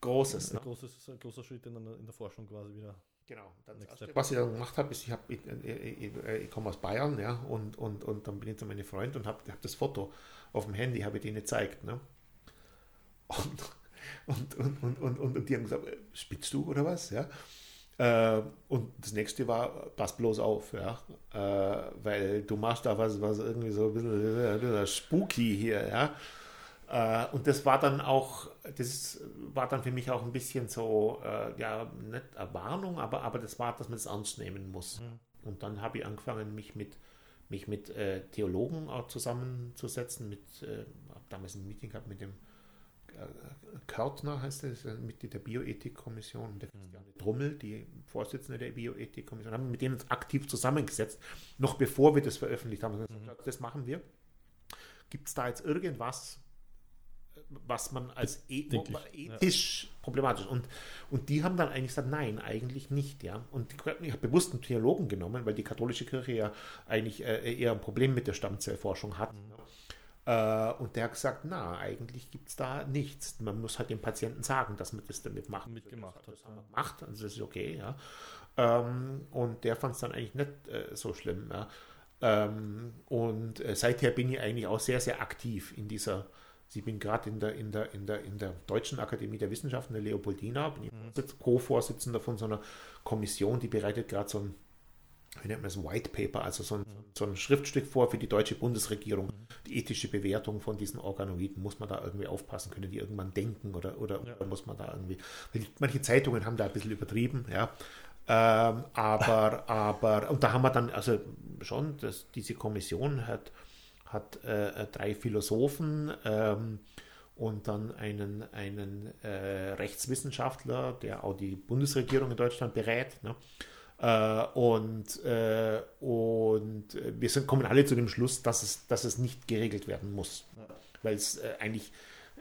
[SPEAKER 3] Großes.
[SPEAKER 2] Ein, ne? großes, ein großer Schritt in, in der Forschung quasi wieder.
[SPEAKER 3] Genau. Erste, was ich dann gemacht habe, ist, ich, hab, ich, ich, ich komme aus Bayern, ja, und, und, und dann bin ich zu meinem Freund und habe hab das Foto auf dem Handy, habe ich denen gezeigt, ne? Und, und, und, und, und, und, die haben gesagt, äh, spitzt du oder was? Ja. Äh, und das nächste war, pass bloß auf, ja. Äh, weil du machst da was, was irgendwie so ein bisschen, ein bisschen spooky hier, ja. Äh, und das war dann auch, das war dann für mich auch ein bisschen so, äh, ja, nicht eine Warnung, aber, aber das war, dass man es ernst nehmen muss. Mhm. Und dann habe ich angefangen, mich mit, mich mit äh, Theologen auch zusammenzusetzen. Mit, äh, habe damals ein Meeting gehabt mit dem äh, Körtner, heißt er, Mitglied der Bioethikkommission, der Christiane mhm. Drummel, die Vorsitzende der Bioethikkommission, haben mit denen uns aktiv zusammengesetzt, noch bevor wir das veröffentlicht haben. Mhm. Das machen wir. Gibt es da jetzt irgendwas, was man als e ethisch ja. problematisch und und die haben dann eigentlich gesagt, nein, eigentlich nicht, ja. Und ich habe bewusst einen Theologen genommen, weil die katholische Kirche ja eigentlich äh, eher ein Problem mit der Stammzellforschung hat. Mhm. Äh, und der hat gesagt, na, eigentlich gibt es da nichts. Man muss halt dem Patienten sagen, dass man das damit macht.
[SPEAKER 2] Mitgemacht
[SPEAKER 3] das, das haben wir gemacht, also das ist okay, ja. Ähm, und der fand es dann eigentlich nicht äh, so schlimm, ja. Ähm, und äh, seither bin ich eigentlich auch sehr, sehr aktiv in dieser ich bin gerade in der, in, der, in, der, in der Deutschen Akademie der Wissenschaften der Leopoldina, bin mhm. Co-Vorsitzender von so einer Kommission, die bereitet gerade so ein, wie nennt man das, White Paper, also so ein, mhm. so ein Schriftstück vor für die deutsche Bundesregierung. Mhm. Die ethische Bewertung von diesen Organoiden, muss man da irgendwie aufpassen, können die irgendwann denken oder, oder, ja. muss man da irgendwie, manche Zeitungen haben da ein bisschen übertrieben, ja, ähm, aber, [LAUGHS] aber, und da haben wir dann, also schon, dass diese Kommission hat hat äh, drei Philosophen ähm, und dann einen, einen äh, Rechtswissenschaftler, der auch die Bundesregierung in Deutschland berät. Ne? Äh, und äh, und wir sind, kommen alle zu dem Schluss, dass es, dass es nicht geregelt werden muss, weil es äh, eigentlich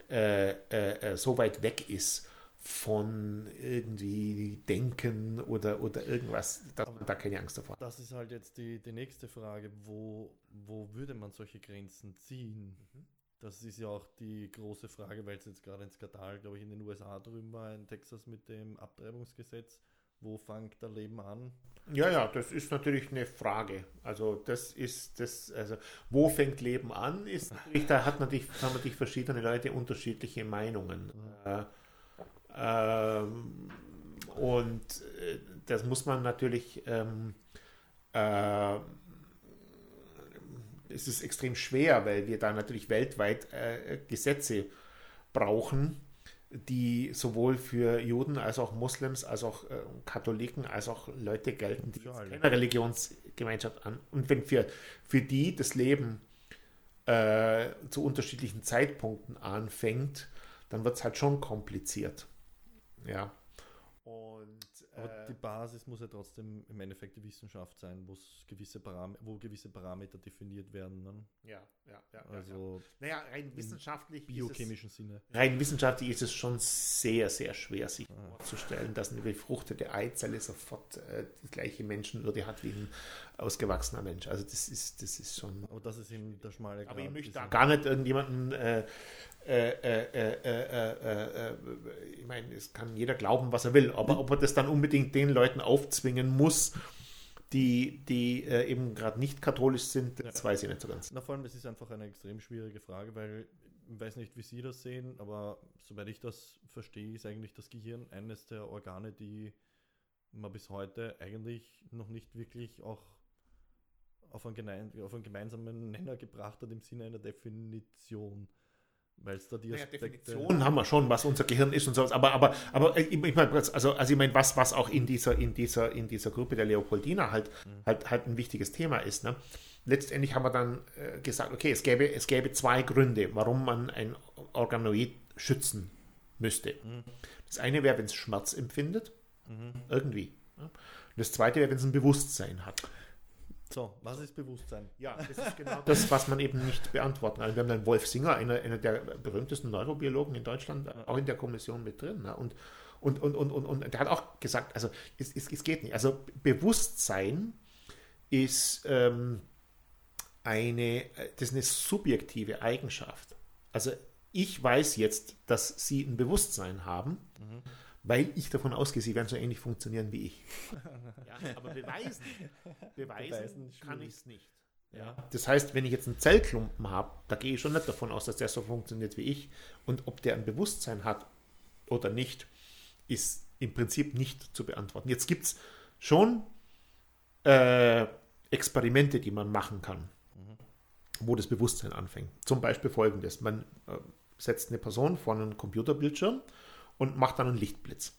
[SPEAKER 3] äh, so weit weg ist von irgendwie Denken oder, oder irgendwas, dass man da keine Angst davor
[SPEAKER 2] hat. Das ist halt jetzt die, die nächste Frage, wo, wo würde man solche Grenzen ziehen? Mhm. Das ist ja auch die große Frage, weil es jetzt gerade in Skandal, glaube ich, in den USA drüben war, in Texas mit dem Abtreibungsgesetz. Wo fängt der Leben an?
[SPEAKER 3] Ja, ja, das ist natürlich eine Frage. Also das ist das, also wo fängt Leben an, ist da hat natürlich, haben natürlich verschiedene Leute unterschiedliche Meinungen. Mhm. Äh, ähm, und äh, das muss man natürlich, ähm, äh, es ist extrem schwer, weil wir da natürlich weltweit äh, Gesetze brauchen, die sowohl für Juden als auch Moslems, als auch äh, Katholiken, als auch Leute gelten, die keine Religionsgemeinschaft an. Und wenn für, für die das Leben äh, zu unterschiedlichen Zeitpunkten anfängt, dann wird es halt schon kompliziert. Ja. Und,
[SPEAKER 2] Aber äh, die Basis muss ja trotzdem im Endeffekt die Wissenschaft sein, gewisse wo gewisse Parameter definiert werden. Ne?
[SPEAKER 3] Ja, ja, ja.
[SPEAKER 2] Also
[SPEAKER 3] ja, ja. Naja, rein wissenschaftlich.
[SPEAKER 2] Biochemischen Sinne.
[SPEAKER 3] Rein wissenschaftlich ist es schon sehr, sehr schwer, sich Aha. vorzustellen, dass eine befruchtete Eizelle sofort äh, die gleiche Menschenwürde hat wie ein ausgewachsener Mensch. Also das ist, das ist schon.
[SPEAKER 2] Aber das ist eben der schmale
[SPEAKER 3] Grad. Aber ich möchte da gar nicht irgendjemanden äh, äh, äh, ich meine, es kann jeder glauben, was er will, aber ob er das dann unbedingt den Leuten aufzwingen muss, die, die eben gerade nicht katholisch sind, das weiß ich nicht so ganz.
[SPEAKER 2] Na, vor allem, es ist einfach eine extrem schwierige Frage, weil ich weiß nicht, wie Sie das sehen, aber soweit ich das verstehe, ist eigentlich das Gehirn eines der Organe, die man bis heute eigentlich noch nicht wirklich auch auf einen, auf einen gemeinsamen Nenner gebracht hat im Sinne einer Definition. Weil es da die
[SPEAKER 3] naja, Definitionen haben wir schon, was unser Gehirn ist und sowas. Aber, aber, aber ich meine, also, also ich meine, was, was auch in dieser, in dieser, in dieser Gruppe der Leopoldina halt, mhm. halt, halt ein wichtiges Thema ist. Ne? Letztendlich haben wir dann äh, gesagt, okay, es gäbe, es gäbe zwei Gründe, warum man ein Organoid schützen müsste. Mhm. Das eine wäre, wenn es Schmerz empfindet, mhm. irgendwie. Ne? Das zweite wäre, wenn es ein Bewusstsein hat.
[SPEAKER 2] So, was ist Bewusstsein?
[SPEAKER 3] Ja, das ist genau [LAUGHS] das, was man eben nicht beantworten kann. Wir haben dann Wolf Singer, einer, einer der berühmtesten Neurobiologen in Deutschland, auch in der Kommission mit drin. Ne? Und, und, und, und, und, und der hat auch gesagt, also es, es, es geht nicht. Also Bewusstsein ist ähm, eine, das ist eine subjektive Eigenschaft. Also ich weiß jetzt, dass Sie ein Bewusstsein haben. Mhm weil ich davon ausgehe, sie werden so ähnlich funktionieren wie ich. Ja, aber beweisen, [LAUGHS] beweisen, beweisen kann ich es nicht. Ja. Das heißt, wenn ich jetzt einen Zellklumpen habe, da gehe ich schon nicht davon aus, dass der so funktioniert wie ich. Und ob der ein Bewusstsein hat oder nicht, ist im Prinzip nicht zu beantworten. Jetzt gibt es schon äh, Experimente, die man machen kann, mhm. wo das Bewusstsein anfängt. Zum Beispiel folgendes: Man äh, setzt eine Person vor einen Computerbildschirm und macht dann einen Lichtblitz.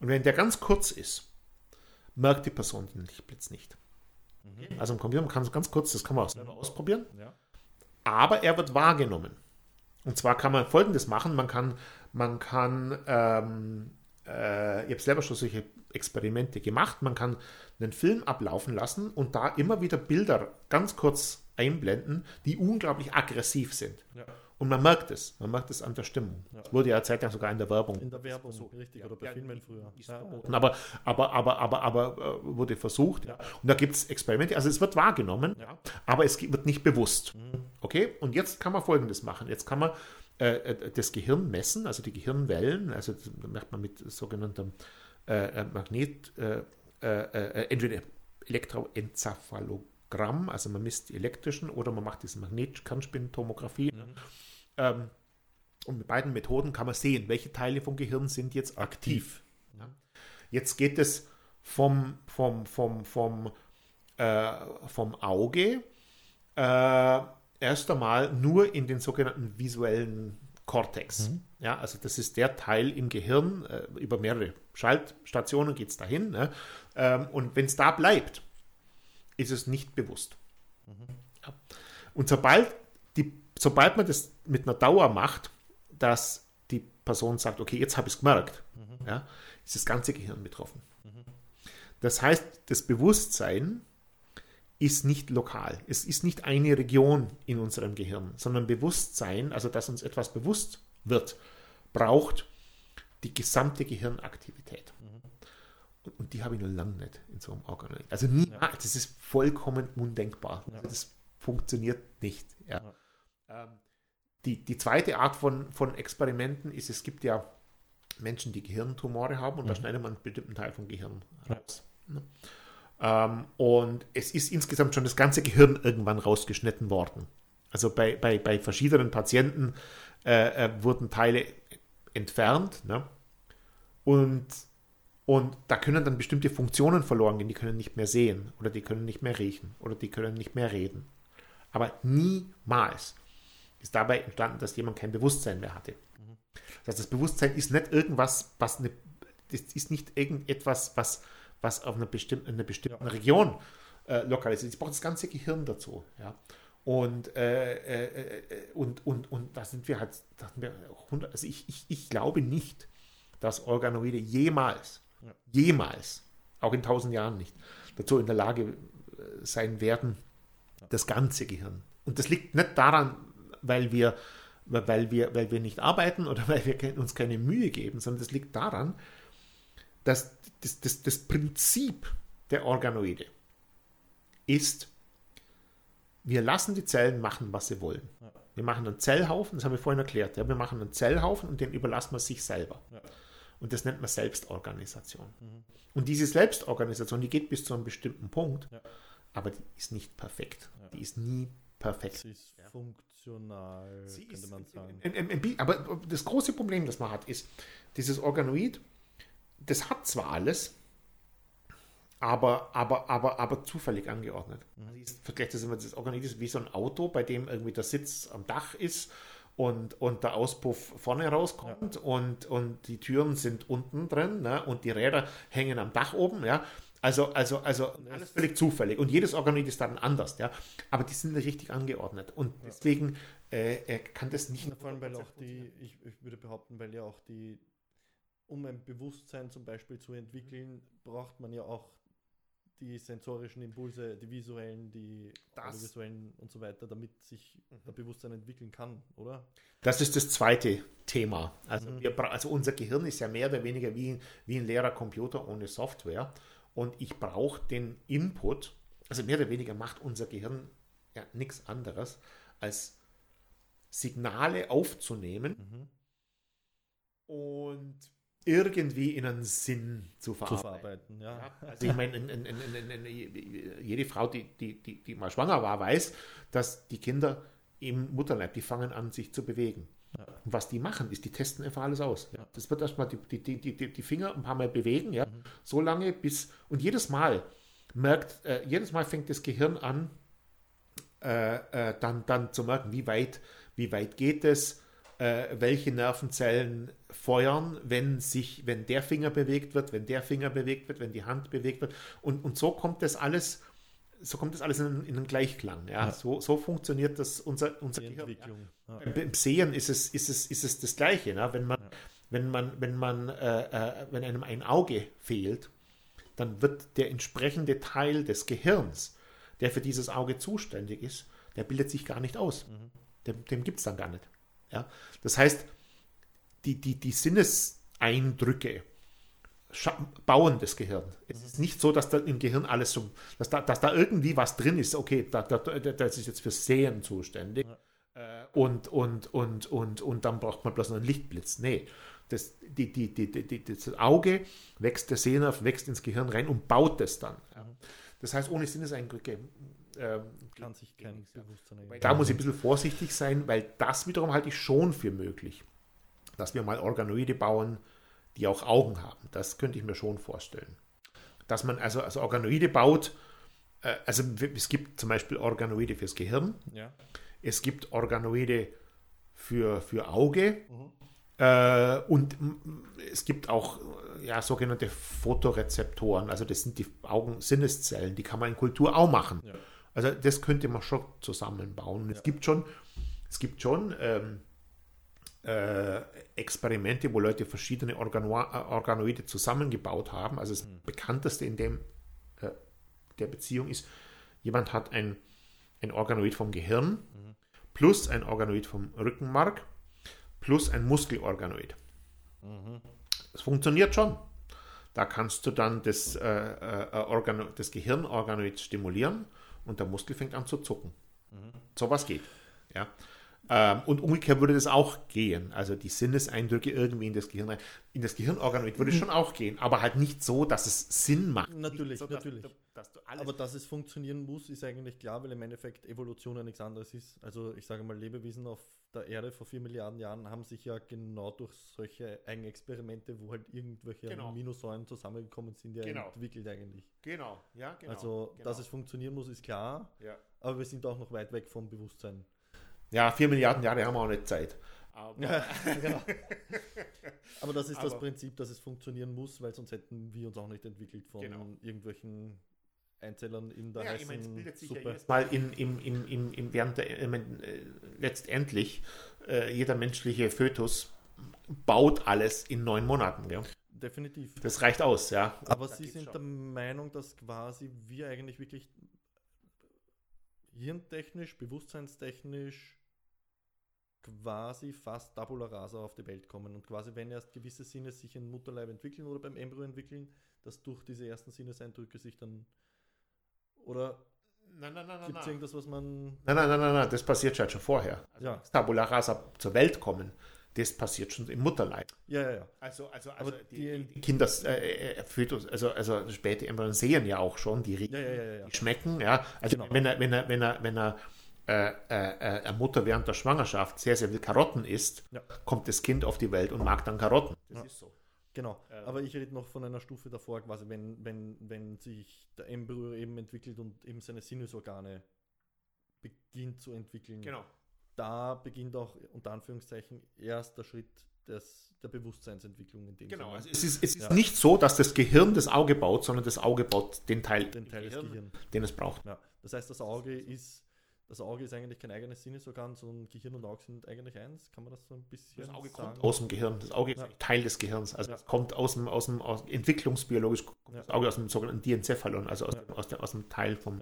[SPEAKER 3] Und wenn der ganz kurz ist, merkt die Person den Lichtblitz nicht. Mhm. Also im Computer, man kann es ganz kurz, das kann man auch selber ausprobieren. Ja. Aber er wird wahrgenommen. Und zwar kann man folgendes machen: Man kann, man kann, ähm, äh, ich habe selber schon solche Experimente gemacht, man kann einen Film ablaufen lassen und da immer wieder Bilder ganz kurz einblenden, die unglaublich aggressiv sind. Ja. Und man merkt es, man merkt es an der Stimmung. Ja. Das wurde ja zeitlang sogar in der Werbung.
[SPEAKER 2] In der Werbung, so, richtig, oder bei ja, Filmen früher.
[SPEAKER 3] Ja. Aber, aber, aber, aber, aber äh, wurde versucht. Ja. Und da gibt es Experimente, also es wird wahrgenommen, aber es wird nicht bewusst. Mhm. Okay, und jetzt kann man Folgendes machen. Jetzt kann man äh, äh das Gehirn messen, also die Gehirnwellen, also da macht man mit sogenanntem äh, äh Magnet, äh, entweder Elektroenzephalogramm, also man misst die elektrischen, oder man macht diese Magnetkernspintomographie. Mhm. Ähm, und mit beiden Methoden kann man sehen, welche Teile vom Gehirn sind jetzt aktiv. Ja. Jetzt geht es vom, vom, vom, vom, äh, vom Auge äh, erst einmal nur in den sogenannten visuellen Kortex. Mhm. Ja, also das ist der Teil im Gehirn, äh, über mehrere Schaltstationen geht es dahin. Ne? Ähm, und wenn es da bleibt, ist es nicht bewusst. Mhm. Ja. Und sobald sobald man das mit einer Dauer macht, dass die Person sagt, okay, jetzt habe ich es gemerkt, mhm. ja, ist das ganze Gehirn betroffen. Mhm. Das heißt, das Bewusstsein ist nicht lokal. Es ist nicht eine Region in unserem Gehirn, sondern Bewusstsein, also dass uns etwas bewusst wird, braucht die gesamte Gehirnaktivität. Mhm. Und die habe ich nur lange nicht in so einem Organ. Also nie, ja. das ist vollkommen undenkbar. Ja. Also das funktioniert nicht. Ja. Ähm, die, die zweite Art von, von Experimenten ist, es gibt ja Menschen, die Gehirntumore haben und mhm. da schneidet man einen bestimmten Teil vom Gehirn raus. Ne? Ähm, und es ist insgesamt schon das ganze Gehirn irgendwann rausgeschnitten worden. Also bei, bei, bei verschiedenen Patienten äh, äh, wurden Teile entfernt. Ne? Und, und da können dann bestimmte Funktionen verloren gehen. Die können nicht mehr sehen oder die können nicht mehr riechen oder die können nicht mehr reden. Aber niemals ist dabei entstanden, dass jemand kein Bewusstsein mehr hatte. Das heißt, das Bewusstsein ist nicht irgendwas, was eine, das ist nicht irgendetwas, was, was auf einer bestimmten, einer bestimmten Region äh, lokalisiert. Ich brauche das ganze Gehirn dazu. Ja. Und, äh, äh, äh, und, und, und da sind wir halt, da sind wir 100, also ich, ich, ich glaube nicht, dass Organoide jemals, ja. jemals, auch in tausend Jahren nicht, dazu in der Lage äh, sein werden, das ganze Gehirn. Und das liegt nicht daran, weil wir, weil wir, weil wir nicht arbeiten oder [LAUGHS] weil wir uns keine Mühe geben, sondern das liegt daran, dass das, das, das Prinzip der Organoide ist, wir lassen die Zellen machen, was sie wollen. Ja. Wir machen einen Zellhaufen, das habe ich vorhin erklärt. Ja, wir machen einen Zellhaufen und den überlassen wir sich selber. Ja. Und das nennt man Selbstorganisation. Mhm. Und diese Selbstorganisation, die geht bis zu einem bestimmten Punkt, ja. aber die ist nicht perfekt. Die ist nie perfekt.
[SPEAKER 2] Sie ist funktional, Sie könnte man sagen.
[SPEAKER 3] Aber das große Problem, das man hat, ist, dieses Organoid, das hat zwar alles, aber, aber, aber, aber zufällig angeordnet. Mhm. Vergleicht das immer, das Organoid ist wie so ein Auto, bei dem irgendwie der Sitz am Dach ist und, und der Auspuff vorne rauskommt ja. und, und die Türen sind unten drin ne, und die Räder hängen am Dach oben, ja. Also, also, also alles völlig zufällig. Und jedes Organoid ist dann anders, ja. Aber die sind richtig angeordnet. Und deswegen äh, kann das nicht.
[SPEAKER 2] Vor allem, weil auch die, ich, ich würde behaupten, weil ja auch die, um ein Bewusstsein zum Beispiel zu entwickeln, braucht man ja auch die sensorischen Impulse, die visuellen, die visuellen und so weiter, damit sich mhm. der Bewusstsein entwickeln kann, oder?
[SPEAKER 3] Das ist das zweite Thema. Also, mhm. wir, also unser Gehirn ist ja mehr oder weniger wie, wie ein leerer Computer ohne Software und ich brauche den Input, also mehr oder weniger macht unser Gehirn ja nichts anderes, als Signale aufzunehmen mhm. und irgendwie in einen Sinn zu verarbeiten. Zu verarbeiten ja. ja. also ich meine, jede Frau, die, die, die, die mal schwanger war, weiß, dass die Kinder im Mutterleib, die fangen an, sich zu bewegen. Ja. Und was die machen, ist, die testen einfach alles aus. Ja. Das wird erstmal die, die, die, die, die Finger ein paar Mal bewegen, ja, mhm. so lange bis, und jedes Mal merkt, äh, jedes Mal fängt das Gehirn an, äh, äh, dann, dann zu merken, wie weit, wie weit geht es, äh, welche Nervenzellen feuern, wenn sich, wenn der Finger bewegt wird, wenn der Finger bewegt wird, wenn die Hand bewegt wird. Und, und so kommt das alles, so kommt das alles in, in einen Gleichklang. Ja? ja. So, so funktioniert das unser, unser
[SPEAKER 2] die Gehirn. Entwicklung.
[SPEAKER 3] Ja. Beim Sehen ist es, ist es, ist es das Gleiche. Ne? Wenn man, ja. wenn man, wenn man, äh, äh, wenn einem ein Auge fehlt, dann wird der entsprechende Teil des Gehirns, der für dieses Auge zuständig ist, der bildet sich gar nicht aus. Mhm. Dem, dem gibt es dann gar nicht. Ja? Das heißt, die, die, die Sinneseindrücke bauen das Gehirn. Es ist nicht so, dass da im Gehirn alles so, dass da, dass da irgendwie was drin ist, okay, da, da, das ist jetzt für Sehen zuständig. Ja. Äh, und, und, und, und, und dann braucht man bloß einen Lichtblitz. Nee. Das, die, die, die, die, das Auge wächst der Sehnerv, wächst ins Gehirn rein und baut es dann. Mhm. Das heißt, ohne Sinneseindrücke
[SPEAKER 2] ähm, kann sich kein Bewusstsein.
[SPEAKER 3] Da muss ich ein bisschen vorsichtig sein, weil das wiederum halte ich schon für möglich, dass wir mal Organoide bauen, die auch Augen haben. Das könnte ich mir schon vorstellen. Dass man also, also Organoide baut, äh, also es gibt zum Beispiel Organoide fürs Gehirn,
[SPEAKER 2] ja.
[SPEAKER 3] es gibt Organoide für, für Auge mhm. äh, und es gibt auch ja, sogenannte Fotorezeptoren, also das sind die Augensinneszellen, die kann man in Kultur auch machen. Ja. Also das könnte man schon zusammenbauen. Ja. es gibt schon, es gibt schon ähm, äh, Experimente, wo Leute verschiedene Organo äh, Organoide zusammengebaut haben. Also das mhm. bekannteste in dem, äh, der Beziehung ist, jemand hat ein, ein Organoid vom Gehirn mhm. plus ein Organoid vom Rückenmark plus ein Muskelorganoid. Mhm. Das funktioniert schon. Da kannst du dann das, äh, äh, das Gehirnorganoid stimulieren und der Muskel fängt an zu zucken. Mhm. So was geht. Ja. Ähm, und umgekehrt würde das auch gehen. Also die Sinneseindrücke irgendwie in das Gehirn rein. In das Gehirnorganoid würde mhm. schon auch gehen, aber halt nicht so, dass es Sinn macht.
[SPEAKER 2] Natürlich,
[SPEAKER 3] so,
[SPEAKER 2] natürlich. Dass du, dass aber dass es funktionieren muss, ist eigentlich klar, weil im Endeffekt Evolution ja nichts anderes ist. Also ich sage mal, Lebewesen auf der Erde vor vier Milliarden Jahren haben sich ja genau durch solche Eigenexperimente, wo halt irgendwelche genau. Aminosäuren zusammengekommen sind, ja genau. entwickelt eigentlich.
[SPEAKER 3] Genau, ja,
[SPEAKER 2] genau. Also,
[SPEAKER 3] genau.
[SPEAKER 2] dass es funktionieren muss, ist klar.
[SPEAKER 3] Ja.
[SPEAKER 2] Aber wir sind auch noch weit weg vom Bewusstsein.
[SPEAKER 3] Ja, vier Milliarden Jahre haben wir auch nicht Zeit.
[SPEAKER 2] Aber, ja, [LAUGHS] genau. [LAUGHS] Aber das ist Aber, das Prinzip, dass es funktionieren muss, weil sonst hätten wir uns auch nicht entwickelt von genau. irgendwelchen Einzellern in der
[SPEAKER 3] ja, heißen ich meine, bildet sich Suppe. Ja mal in, in, in, in, in während der, äh, letztendlich äh, jeder menschliche Fötus baut alles in neun Monaten. Gell?
[SPEAKER 2] Definitiv.
[SPEAKER 3] Das reicht aus, ja.
[SPEAKER 2] Aber Sie sind schon. der Meinung, dass quasi wir eigentlich wirklich hirntechnisch, bewusstseinstechnisch quasi fast tabula rasa auf die Welt kommen und quasi wenn erst gewisse Sinne sich im Mutterleib entwickeln oder beim Embryo entwickeln, dass durch diese ersten Sinneseindrücke sich dann oder
[SPEAKER 3] Nein, nein, nein,
[SPEAKER 2] Gibt es irgendwas, was man.
[SPEAKER 3] Nein, nein, nein, nein, nein, das passiert schon vorher.
[SPEAKER 2] Also ja.
[SPEAKER 3] Tabula rasa zur Welt kommen, das passiert schon im Mutterleib.
[SPEAKER 2] Ja, ja, ja.
[SPEAKER 3] Also, also, also die, die, Kinder, äh, äh, Fötus, also, also später Embryonen sehen ja auch schon, die,
[SPEAKER 2] ja, ja, ja,
[SPEAKER 3] die schmecken, ja. Also genau. wenn er, wenn er, wenn er, wenn er äh, äh, äh Mutter während der Schwangerschaft sehr, sehr viel Karotten isst, kommt das Kind auf die Welt und mag dann Karotten.
[SPEAKER 2] Das ist so. Genau, ähm, aber ich rede noch von einer Stufe davor, quasi, wenn, wenn, wenn sich der Embryo eben entwickelt und eben seine Sinnesorgane beginnt zu entwickeln.
[SPEAKER 3] Genau.
[SPEAKER 2] Da beginnt auch unter Anführungszeichen erst der Schritt des, der Bewusstseinsentwicklung in dem
[SPEAKER 3] Genau, also es ist, es ist ja. nicht so, dass das Gehirn das Auge baut, sondern das Auge baut den Teil,
[SPEAKER 2] den Teil Gehirn, des Gehirns,
[SPEAKER 3] den es braucht.
[SPEAKER 2] Ja. Das heißt, das Auge ist das Auge ist eigentlich kein eigenes Sinnesorgan, sondern Gehirn und Auge sind eigentlich eins. Kann man das so ein bisschen
[SPEAKER 3] Das Auge sagen? kommt aus dem Gehirn. Das Auge ist ja. Teil des Gehirns. Also ja. es kommt aus dem, aus dem aus entwicklungsbiologisch ja. das Auge aus dem sogenannten Diencephalon, also aus, dem, aus, dem, aus dem Teil vom,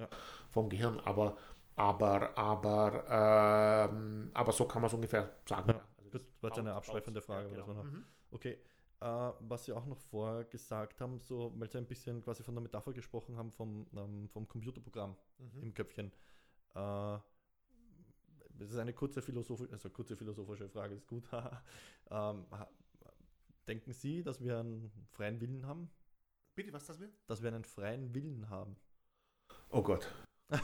[SPEAKER 3] vom Gehirn. Aber, aber, aber, ähm, aber so kann man es ungefähr sagen.
[SPEAKER 2] Ja. Also das war jetzt eine abschweifende Frage. Genau. Mhm. Okay. Uh, was Sie auch noch vorher gesagt haben, so, weil Sie ein bisschen quasi von der Metapher gesprochen haben vom, um, ähm, vom Computerprogramm mhm. im Köpfchen. Äh, das ist eine kurze philosophische, also kurze philosophische Frage, ist gut. [LAUGHS] ähm, denken Sie, dass wir einen freien Willen haben?
[SPEAKER 3] Bitte, was das will?
[SPEAKER 2] Dass wir einen freien Willen haben.
[SPEAKER 3] Oh Gott. [LAUGHS]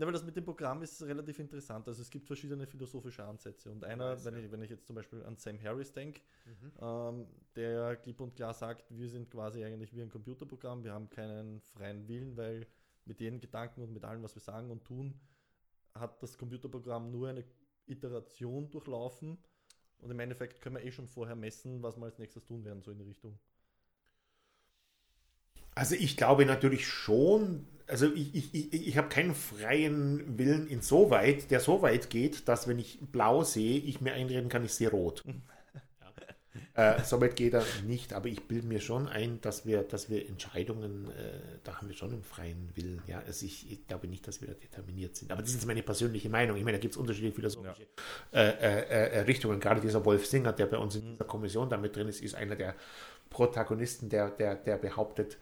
[SPEAKER 2] Ja, weil das mit dem Programm ist relativ interessant. Also es gibt verschiedene philosophische Ansätze. Und einer, weiß, wenn, ja. ich, wenn ich jetzt zum Beispiel an Sam Harris denke, mhm. ähm, der klipp und klar sagt, wir sind quasi eigentlich wie ein Computerprogramm, wir haben keinen freien Willen, weil mit jedem Gedanken und mit allem, was wir sagen und tun, hat das Computerprogramm nur eine Iteration durchlaufen und im Endeffekt können wir eh schon vorher messen, was wir als nächstes tun werden, so in die Richtung.
[SPEAKER 3] Also ich glaube natürlich schon, also ich, ich, ich, ich habe keinen freien Willen insoweit, der so weit geht, dass wenn ich blau sehe, ich mir einreden kann, ich sehe rot. Äh, Soweit geht er nicht, aber ich bilde mir schon ein, dass wir, dass wir Entscheidungen, äh, da haben wir schon einen freien Willen. Ja, also ich, ich, glaube nicht, dass wir da determiniert sind. Aber das ist meine persönliche Meinung. Ich meine, da gibt es unterschiedliche philosophische ja. äh, äh, äh Richtungen. Gerade dieser Wolf Singer, der bei uns in dieser Kommission damit drin ist, ist einer der Protagonisten, der, der, der behauptet,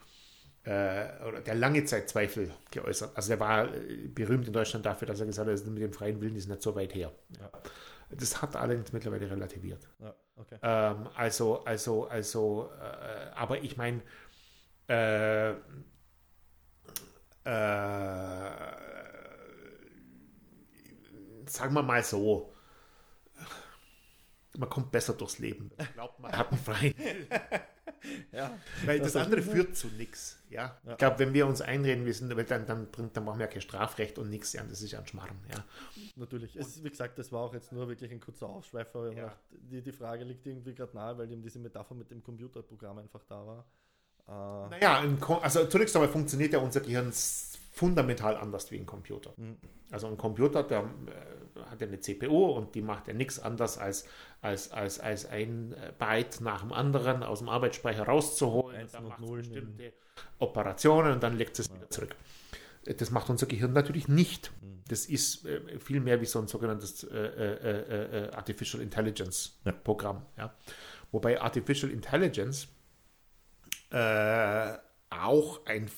[SPEAKER 3] äh, oder der lange Zeit Zweifel geäußert. Also der war berühmt in Deutschland dafür, dass er gesagt hat, mit dem freien Willen ist nicht so weit her. Ja. Das hat allerdings mittlerweile relativiert. Ja, okay. ähm, also, also, also, äh, aber ich meine, äh, äh, sagen wir mal so, man kommt besser durchs Leben. Glaubt man hat einen freien. Ja, Weil das, das andere führt zu nichts. Ja? ja? Ich glaube, wenn wir uns einreden, wir sind, dann, dann, dann brauchen wir ja kein Strafrecht und nichts. Ja, das ist ja ein Schmarrn. Ja.
[SPEAKER 2] Natürlich. Es, wie gesagt, das war auch jetzt nur wirklich ein kurzer Aufschweifer. Ja. Die, die Frage liegt irgendwie gerade nahe, weil eben diese Metapher mit dem Computerprogramm einfach da war.
[SPEAKER 3] Äh, naja, also zunächst einmal funktioniert ja unser Gehirn fundamental anders wie ein Computer. Mhm. Also ein Computer, der äh, hat ja eine CPU und die macht ja nichts anderes als, als, als, als ein Byte nach dem anderen aus dem Arbeitsspeicher rauszuholen. Und dann macht es bestimmte Operationen und dann legt es ja. wieder zurück. Das macht unser Gehirn natürlich nicht. Mhm. Das ist äh, viel mehr wie so ein sogenanntes äh, äh, äh Artificial Intelligence ja. Programm. Ja? Wobei Artificial Intelligence äh, auch ein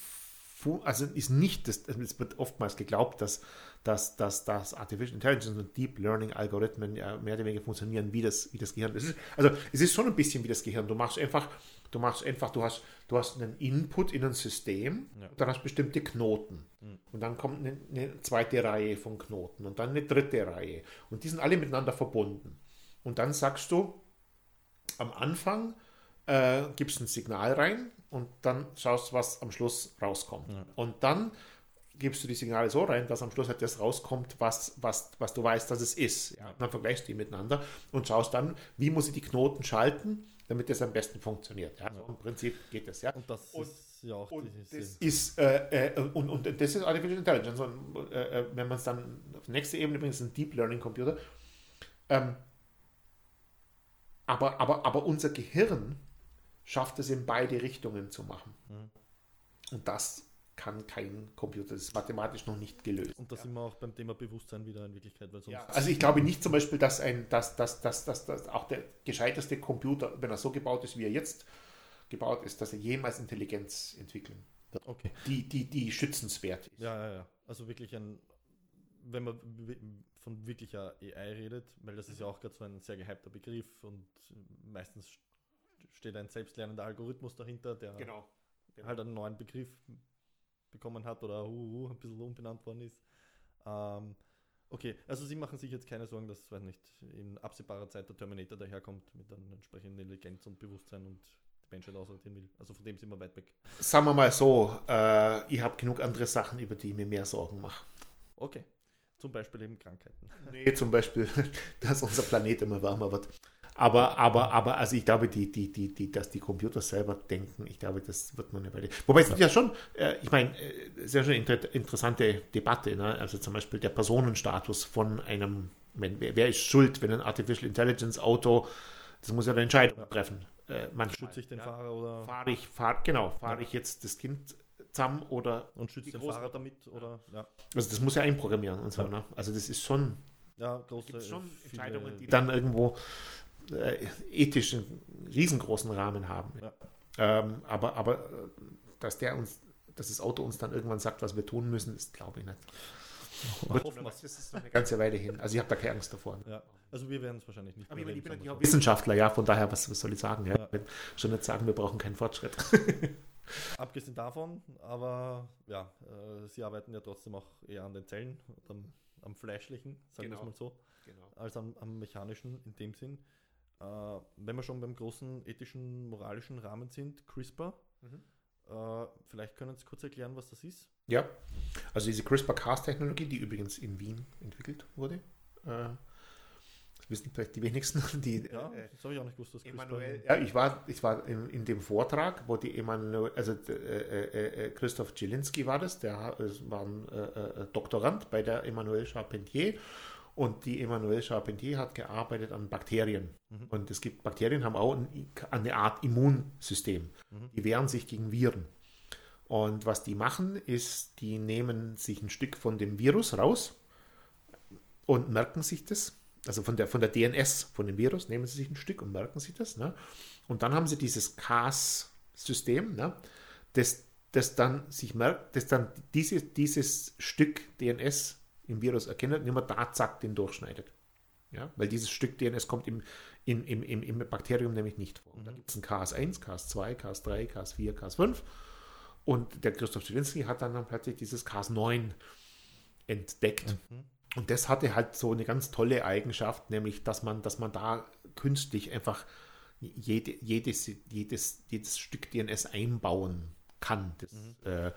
[SPEAKER 3] also ist nicht, das, es wird oftmals geglaubt, dass, dass, dass, dass Artificial Intelligence und Deep Learning Algorithmen ja mehr oder weniger funktionieren wie das, wie das Gehirn. Ist, also es ist schon ein bisschen wie das Gehirn. Du machst einfach, du machst einfach, du hast, du hast einen Input in ein System, ja. dann hast du bestimmte Knoten. Mhm. Und dann kommt eine, eine, zweite Reihe von Knoten und dann eine dritte Reihe. Und die sind alle miteinander verbunden. Und dann sagst du, am Anfang äh, gibst ein Signal rein und dann schaust, was am Schluss rauskommt. Ja. Und dann gibst du die Signale so rein, dass am Schluss halt das rauskommt, was, was, was du weißt, dass es ist. Ja. dann vergleichst du die miteinander und schaust dann, wie muss ich die Knoten schalten, damit das am besten funktioniert. Ja. So Im Prinzip geht das. Ja.
[SPEAKER 2] Und das und, ist ja auch
[SPEAKER 3] und das ist äh, äh, und, und das ist Artificial Intelligence. Und äh, äh wenn man es dann auf die nächste Ebene bringt, ist ein Deep Learning Computer. Ähm, aber, aber, aber unser Gehirn schafft es in beide Richtungen zu machen. Mhm. Und das kann kein Computer. Das ist mathematisch noch nicht gelöst.
[SPEAKER 2] Und da sind wir auch beim Thema Bewusstsein wieder in Wirklichkeit.
[SPEAKER 3] Weil sonst ja, also ich glaube nicht zum Beispiel, dass, ein, dass, dass, dass, dass, dass auch der gescheiteste Computer, wenn er so gebaut ist, wie er jetzt gebaut ist, dass er jemals Intelligenz entwickeln wird. Okay. Die, die, die schützenswert ist.
[SPEAKER 2] Ja, ja, ja. Also wirklich ein, wenn man von wirklicher AI redet, weil das ist ja auch gerade so ein sehr gehypter Begriff und meistens steht ein selbstlernender Algorithmus dahinter, der genau. halt einen neuen Begriff bekommen hat oder uh, uh, ein bisschen umbenannt worden ist. Ähm, okay, also Sie machen sich jetzt keine Sorgen, dass, weiß nicht, in absehbarer Zeit der Terminator daherkommt mit einer entsprechenden Intelligenz und Bewusstsein und die Menschheit ausradieren will. Also von dem sind wir weit weg.
[SPEAKER 3] Sagen wir mal so, äh, ich habe genug andere Sachen, über die ich mir mehr Sorgen mache.
[SPEAKER 2] Okay. Zum Beispiel eben Krankheiten.
[SPEAKER 3] Nee, zum Beispiel, [LAUGHS] dass unser Planet immer wärmer wird. Aber, aber, aber, also ich glaube, die, die, die, die, dass die Computer selber denken, ich glaube, das wird man eine Weile. Wobei es ja schon, äh, ich meine, äh, sehr schön inter interessante Debatte, ne? also zum Beispiel der Personenstatus von einem, wenn, wer, ist schuld, wenn ein Artificial Intelligence Auto, das muss ja eine Entscheidung treffen.
[SPEAKER 2] Äh, manchmal, Schütze ich den ja, Fahrer oder?
[SPEAKER 3] Fahre ich, fahr, genau, fahre ja. ich jetzt das Kind zusammen oder.
[SPEAKER 2] Und schütze den Fahrer damit oder, ja.
[SPEAKER 3] Also das muss ja einprogrammieren und so, ne? Also das ist schon.
[SPEAKER 2] Ja, große,
[SPEAKER 3] schon Entscheidungen, die dann irgendwo äh, ethischen, riesengroßen Rahmen haben. Ja. Ähm, aber, aber äh, dass der uns, dass das Auto uns dann irgendwann sagt, was wir tun müssen, ist glaube ich nicht. das ist noch eine ganze Weile hin. Also ich habe da keine Angst davor.
[SPEAKER 2] Ja. Also wir werden es wahrscheinlich nicht.
[SPEAKER 3] Aber ich bin ja auch Wissenschaftler, ja, von daher, was, was soll ich sagen? Ja? Ja. Schon nicht sagen, wir brauchen keinen Fortschritt. [LAUGHS]
[SPEAKER 2] Abgesehen davon, aber ja, äh, sie arbeiten ja trotzdem auch eher an den Zellen, am, am Fleischlichen, sagen wir genau. es mal so, genau. als am, am mechanischen in dem Sinn. Äh, wenn wir schon beim großen ethischen, moralischen Rahmen sind, CRISPR. Mhm. Äh, vielleicht können Sie kurz erklären, was das ist?
[SPEAKER 3] Ja, also diese CRISPR-Cas-Technologie, die übrigens in Wien entwickelt wurde, äh, wissen vielleicht die wenigsten, [LAUGHS] die.
[SPEAKER 2] Ja,
[SPEAKER 3] äh,
[SPEAKER 2] das habe ich auch nicht gewusst. Dass
[SPEAKER 3] Emanuel, ja, ich war, ich war in, in dem Vortrag, wo die Emanuel, also äh, äh, äh, Christoph Zielinski war das, der war ein äh, Doktorand bei der Emmanuel Charpentier und die Emmanuel Charpentier hat gearbeitet an Bakterien. Mhm. Und es gibt Bakterien, haben auch ein, eine Art Immunsystem. Mhm. Die wehren sich gegen Viren. Und was die machen, ist, die nehmen sich ein Stück von dem Virus raus und merken sich das. Also von der, von der DNS von dem Virus nehmen sie sich ein Stück und merken sich das. Ne? Und dann haben sie dieses CAS-System, ne? das, das dann sich merkt, das dann diese, dieses Stück DNS im Virus erkennt und immer da zack den durchschneidet. Ja? Weil dieses Stück DNS kommt im, im, im, im, im Bakterium nämlich nicht vor. Und da gibt es ein KS1, KS2, KS3, KS4, KS5. Und der Christoph Zielinski hat dann, dann plötzlich dieses KS9 entdeckt. Mhm. Und das hatte halt so eine ganz tolle Eigenschaft, nämlich, dass man, dass man da künstlich einfach jede, jedes, jedes, jedes Stück DNS einbauen kann. Das, mhm. äh,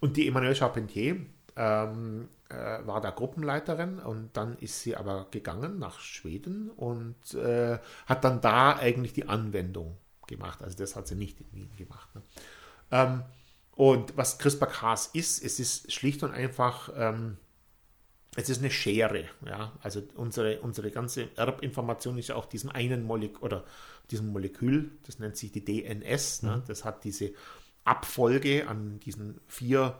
[SPEAKER 3] und die Emmanuelle Charpentier ähm, äh, war da Gruppenleiterin und dann ist sie aber gegangen nach Schweden und äh, hat dann da eigentlich die Anwendung gemacht. Also das hat sie nicht in Wien gemacht. Ne? Ähm, und was CRISPR-Cas ist, es ist schlicht und einfach, ähm, es ist eine Schere. Ja? Also unsere, unsere ganze Erbinformation ist ja auf diesem einen Molekül oder diesem Molekül, das nennt sich die DNS. Ne? Mhm. Ne? Das hat diese Abfolge an diesen vier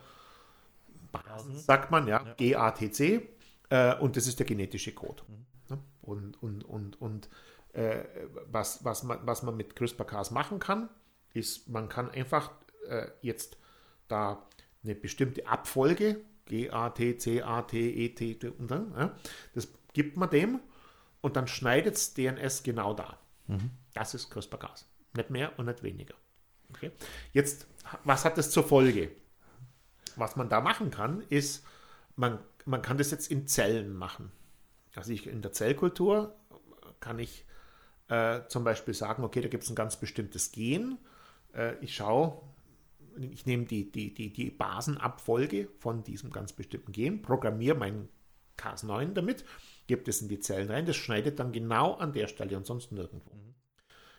[SPEAKER 3] Basen, sagt man, ja, ja. GATC. Äh, und das ist der genetische Code. Mhm. Und, und, und, und äh, was, was, man, was man mit CRISPR-Cas machen kann, ist, man kann einfach äh, jetzt da eine bestimmte Abfolge, G, A, T, C, A, T, E, T, T und dann, ja, das gibt man dem und dann schneidet es DNS genau da. Mhm. Das ist CRISPR-Cas. Nicht mehr und nicht weniger. Okay. Jetzt, was hat das zur Folge? Was man da machen kann, ist, man, man kann das jetzt in Zellen machen. Also ich, in der Zellkultur kann ich äh, zum Beispiel sagen, okay, da gibt es ein ganz bestimmtes Gen. Äh, ich schaue, ich nehme die, die, die, die Basenabfolge von diesem ganz bestimmten Gen, programmiere mein Cas9 damit, gebe das in die Zellen rein, das schneidet dann genau an der Stelle und sonst nirgendwo. Mhm.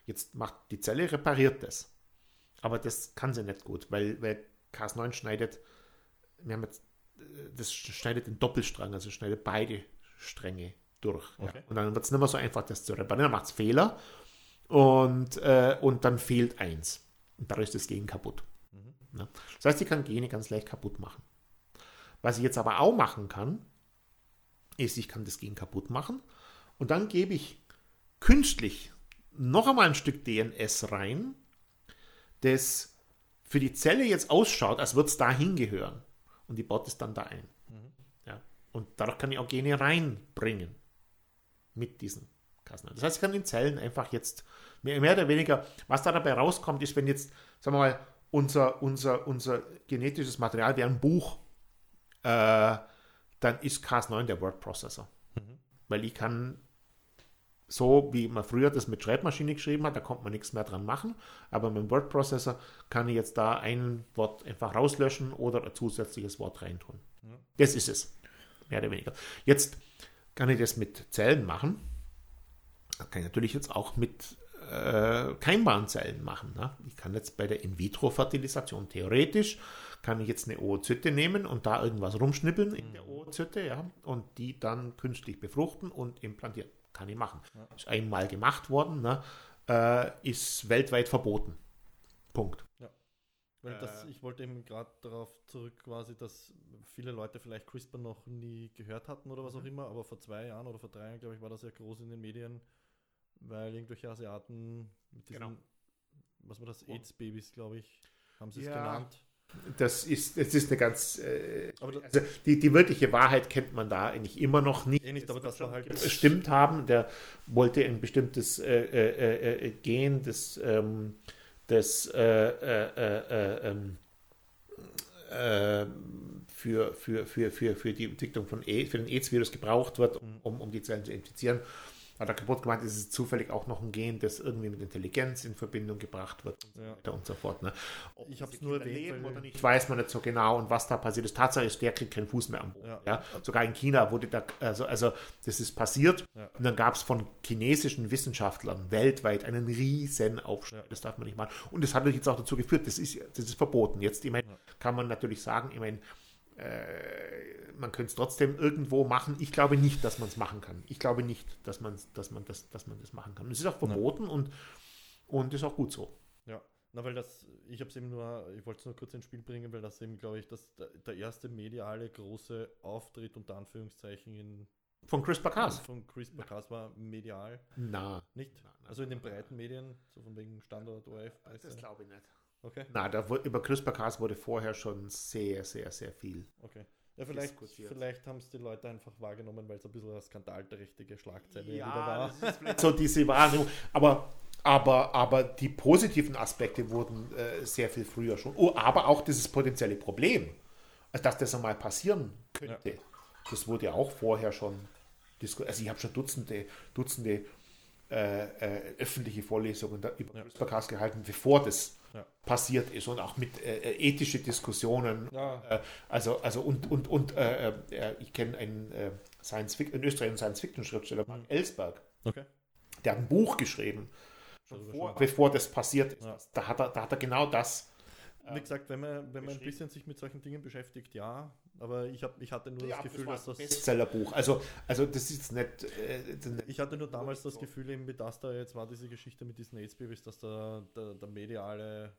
[SPEAKER 3] Jetzt macht die Zelle, repariert das. Aber das kann sie nicht gut, weil, weil Cas9 schneidet, wir haben jetzt, das schneidet den Doppelstrang, also schneidet beide Stränge durch. Okay. Ja. Und dann wird es nicht mehr so einfach, das zu reparieren. Dann macht es Fehler und, äh, und dann fehlt eins. Und dadurch ist das Gen kaputt. Ne? Das heißt, ich kann Gene ganz leicht kaputt machen. Was ich jetzt aber auch machen kann, ist, ich kann das Gen kaputt machen und dann gebe ich künstlich noch einmal ein Stück DNS rein, das für die Zelle jetzt ausschaut, als würde es da hingehören. Und die baut es dann da ein. Mhm. Ja. Und dadurch kann ich auch Gene reinbringen mit diesen Kassen. Das heißt, ich kann in Zellen einfach jetzt mehr, mehr oder weniger, was da dabei rauskommt, ist, wenn jetzt, sagen wir mal, unser, unser, unser genetisches Material wäre ein Buch, äh, dann ist Cas9 der Word Processor. Mhm. Weil ich kann so wie man früher das mit Schreibmaschine geschrieben hat, da kommt man nichts mehr dran machen. Aber mit dem Word Processor kann ich jetzt da ein Wort einfach rauslöschen oder ein zusätzliches Wort reintun. Mhm. Das ist es. Mehr oder weniger. Jetzt kann ich das mit Zellen machen. Das kann ich natürlich jetzt auch mit äh, Keimbahnzellen machen. Ne? Ich kann jetzt bei der In-vitro-Fertilisation theoretisch kann ich jetzt eine Oozyte nehmen und da irgendwas rumschnippeln in der Oozyte, ja, und die dann künstlich befruchten und implantieren. Kann ich machen. Ja. Ist einmal gemacht worden, ne? äh, ist weltweit verboten. Punkt.
[SPEAKER 2] Ja. Weil das, äh. ich wollte eben gerade darauf zurück, quasi, dass viele Leute vielleicht CRISPR noch nie gehört hatten oder was auch mhm. immer, aber vor zwei Jahren oder vor drei Jahren, glaube ich, war das ja groß in den Medien, weil irgendwelche Asiaten mit diesen, genau. was war das, AIDS-Babys, glaube ich, haben sie es ja. genannt.
[SPEAKER 3] Das ist, das ist eine ganz. Äh, also die, die wirkliche Wahrheit kennt man da eigentlich immer noch nicht.
[SPEAKER 2] Eh nicht aber das, war halt
[SPEAKER 3] bestimmt haben. Der wollte ein bestimmtes äh, äh, äh Gen des, ähm, des äh, äh, ähm, für, für, für, für, für die Entwicklung von e, für den AIDS-Virus gebraucht wird, um, um die Zellen zu infizieren. Hat er kaputt gemeint, es ist zufällig auch noch ein Gen, das irgendwie mit Intelligenz in Verbindung gebracht wird und so
[SPEAKER 2] Ja.
[SPEAKER 3] weiter und so fort. Ne? Ob
[SPEAKER 2] Ich hab's
[SPEAKER 3] diese
[SPEAKER 2] nur erwähnt, weil-
[SPEAKER 3] oder nicht, weiß man nicht so genau und was da passiert ist. Tatsache ist, der kriegt keinen Fuß mehr am Boden.
[SPEAKER 2] Ja.
[SPEAKER 3] Ja. Sogar in China wurde da, also, also das ist passiert
[SPEAKER 2] Ja.
[SPEAKER 3] und dann gab es von chinesischen Wissenschaftlern weltweit einen riesen Aufschrei. Das darf man nicht machen. Und das hat jetzt auch dazu geführt, das ist, das ist verboten. Jetzt, ich
[SPEAKER 2] Ja.
[SPEAKER 3] kann man natürlich sagen, ich meine, äh, man könnte es trotzdem irgendwo machen. Ich glaube nicht, dass man es machen kann. Ich glaube nicht, dass, man's, dass, man das, dass man das machen kann. Es ist auch verboten und, und ist auch gut so.
[SPEAKER 2] Ja, na, weil das, ich habe es eben nur, ich wollte es nur kurz ins Spiel bringen, weil das eben, glaube ich, das, der, erste mediale große Auftritt unter Anführungszeichen in,
[SPEAKER 3] Von CRISPR-Cas.
[SPEAKER 2] von CRISPR-Cas war medial,
[SPEAKER 3] Na,
[SPEAKER 2] nicht?
[SPEAKER 3] Na, na,
[SPEAKER 2] also in den breiten Medien, so von wegen Standort, ORF,
[SPEAKER 3] das glaube ich nicht.
[SPEAKER 2] Okay,
[SPEAKER 3] Na, da, über CRISPR-Cas wurde vorher schon sehr, sehr, sehr viel.
[SPEAKER 2] okay. Ja, vielleicht,
[SPEAKER 3] Diskutiert.
[SPEAKER 2] vielleicht haben es die Leute einfach wahrgenommen, weil es ein bisschen eine skandalträchtige Schlagzeile wieder war.
[SPEAKER 3] das ist vielleicht so diese Wahrnehmung. Aber, aber, aber die positiven Aspekte wurden äh, sehr viel früher schon. Oh, aber auch dieses potenzielle Problem, also dass das einmal passieren könnte, das wurde ja auch vorher schon diskutiert. Also ich habe schon Dutzende, Dutzende äh, äh, öffentliche Vorlesungen da über
[SPEAKER 2] Ja.
[SPEAKER 3] CRISPR-Cas gehalten, bevor das
[SPEAKER 2] Ja.
[SPEAKER 3] passiert ist und auch mit äh, äh, ethische Diskussionen
[SPEAKER 2] Ja,
[SPEAKER 3] äh, also, also und, und, und äh, äh, ich kenne einen äh, Science Fic- in Österreich einen Science-Fiction-Schriftsteller, Mark Ellsberg,
[SPEAKER 2] okay.
[SPEAKER 3] der hat ein Buch geschrieben, vor, bevor das passiert ist.
[SPEAKER 2] Ja.
[SPEAKER 3] Da, hat er, da hat er genau das.
[SPEAKER 2] Wie gesagt, wenn man, wenn man ein bisschen sich mit solchen Dingen beschäftigt, ja, aber ich, hab, ich hatte nur
[SPEAKER 3] Ja,
[SPEAKER 2] das Gefühl,
[SPEAKER 3] war
[SPEAKER 2] dass das...
[SPEAKER 3] Bestsellerbuch. Also, also das ist nicht. Äh, das ist nicht
[SPEAKER 2] Ich hatte nur damals das. Gefühl, eben, wie das da jetzt war, diese Geschichte mit diesen AIDS-Babys, dass der, der, der mediale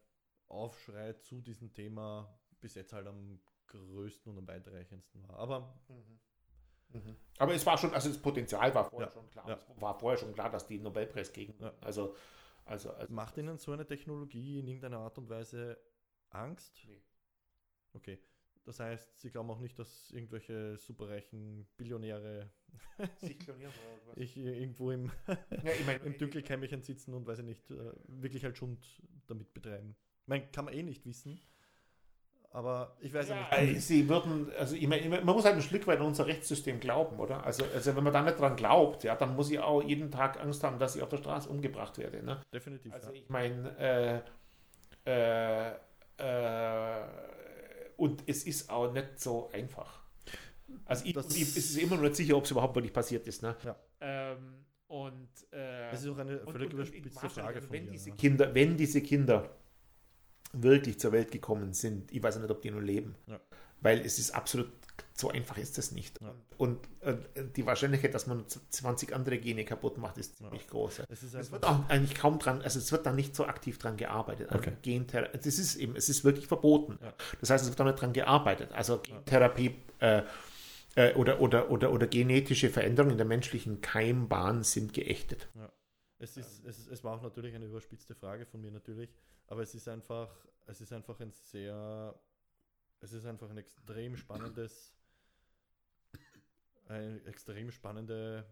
[SPEAKER 2] Aufschrei zu diesem Thema bis jetzt halt am größten und am weitreichendsten war. Aber
[SPEAKER 3] Mhm. Aber es war schon, also das Potenzial war vorher
[SPEAKER 2] Ja,
[SPEAKER 3] schon klar.
[SPEAKER 2] ja.
[SPEAKER 3] Es war vorher schon klar, dass die Nobelpreis kriegen.
[SPEAKER 2] Ja.
[SPEAKER 3] Also, also, also
[SPEAKER 2] macht Ihnen so eine Technologie in irgendeiner Art und Weise Angst?
[SPEAKER 3] Nee.
[SPEAKER 2] Okay. Das heißt, Sie glauben auch nicht, dass irgendwelche superreichen Billionäre
[SPEAKER 3] sich klonieren oder [LAUGHS] was?
[SPEAKER 2] ich irgendwo im,
[SPEAKER 3] Ja, ich meine, [LAUGHS]
[SPEAKER 2] im Dunkelkämmerchen sitzen und weiß ich nicht, äh, wirklich halt Schund damit betreiben. Ich meine, kann man eh nicht wissen. Aber ich weiß ja,
[SPEAKER 3] Ja,
[SPEAKER 2] nicht.
[SPEAKER 3] äh, sie würden, also ich meine, man muss halt ein Stück weit an unser Rechtssystem glauben, oder? Also, also wenn man da nicht dran glaubt, ja, dann muss ich auch jeden Tag Angst haben, dass ich auf der Straße umgebracht werde. Ne?
[SPEAKER 2] Definitiv.
[SPEAKER 3] Also
[SPEAKER 2] ja.
[SPEAKER 3] ich meine, äh, äh, äh, und es ist auch nicht so einfach. Also ich, ich es ist immer noch nicht sicher, ob es überhaupt wirklich passiert ist. Ne?
[SPEAKER 2] Ja.
[SPEAKER 3] Ähm, und äh,
[SPEAKER 2] Das ist auch eine völlig überspitzte Frage
[SPEAKER 3] also
[SPEAKER 2] von
[SPEAKER 3] wenn
[SPEAKER 2] mir.
[SPEAKER 3] diese
[SPEAKER 2] ja.
[SPEAKER 3] Kinder, wenn diese Kinder wirklich zur Welt gekommen sind, ich weiß nicht, ob die noch leben,
[SPEAKER 2] Ja.
[SPEAKER 3] weil es ist absolut so einfach ist das nicht.
[SPEAKER 2] Ja.
[SPEAKER 3] Und äh, die Wahrscheinlichkeit, dass man 20 andere Gene kaputt macht, ist
[SPEAKER 2] Ja.
[SPEAKER 3] ziemlich groß. ja.
[SPEAKER 2] Es ist
[SPEAKER 3] Es
[SPEAKER 2] einfach,
[SPEAKER 3] wird auch eigentlich kaum dran, also es wird da nicht so aktiv dran gearbeitet. Also
[SPEAKER 2] Okay.
[SPEAKER 3] Gentherapie, das ist eben, es ist wirklich verboten.
[SPEAKER 2] Ja.
[SPEAKER 3] Das heißt, es wird da nicht dran gearbeitet. Also Gentherapie äh, äh, oder, oder, oder, oder genetische Veränderungen in der menschlichen Keimbahn sind geächtet.
[SPEAKER 2] es, ist, es, ist- es war auch natürlich eine überspitzte Frage von mir natürlich, aber es ist einfach, es ist einfach ein sehr, es ist einfach ein extrem spannendes, eine extrem spannende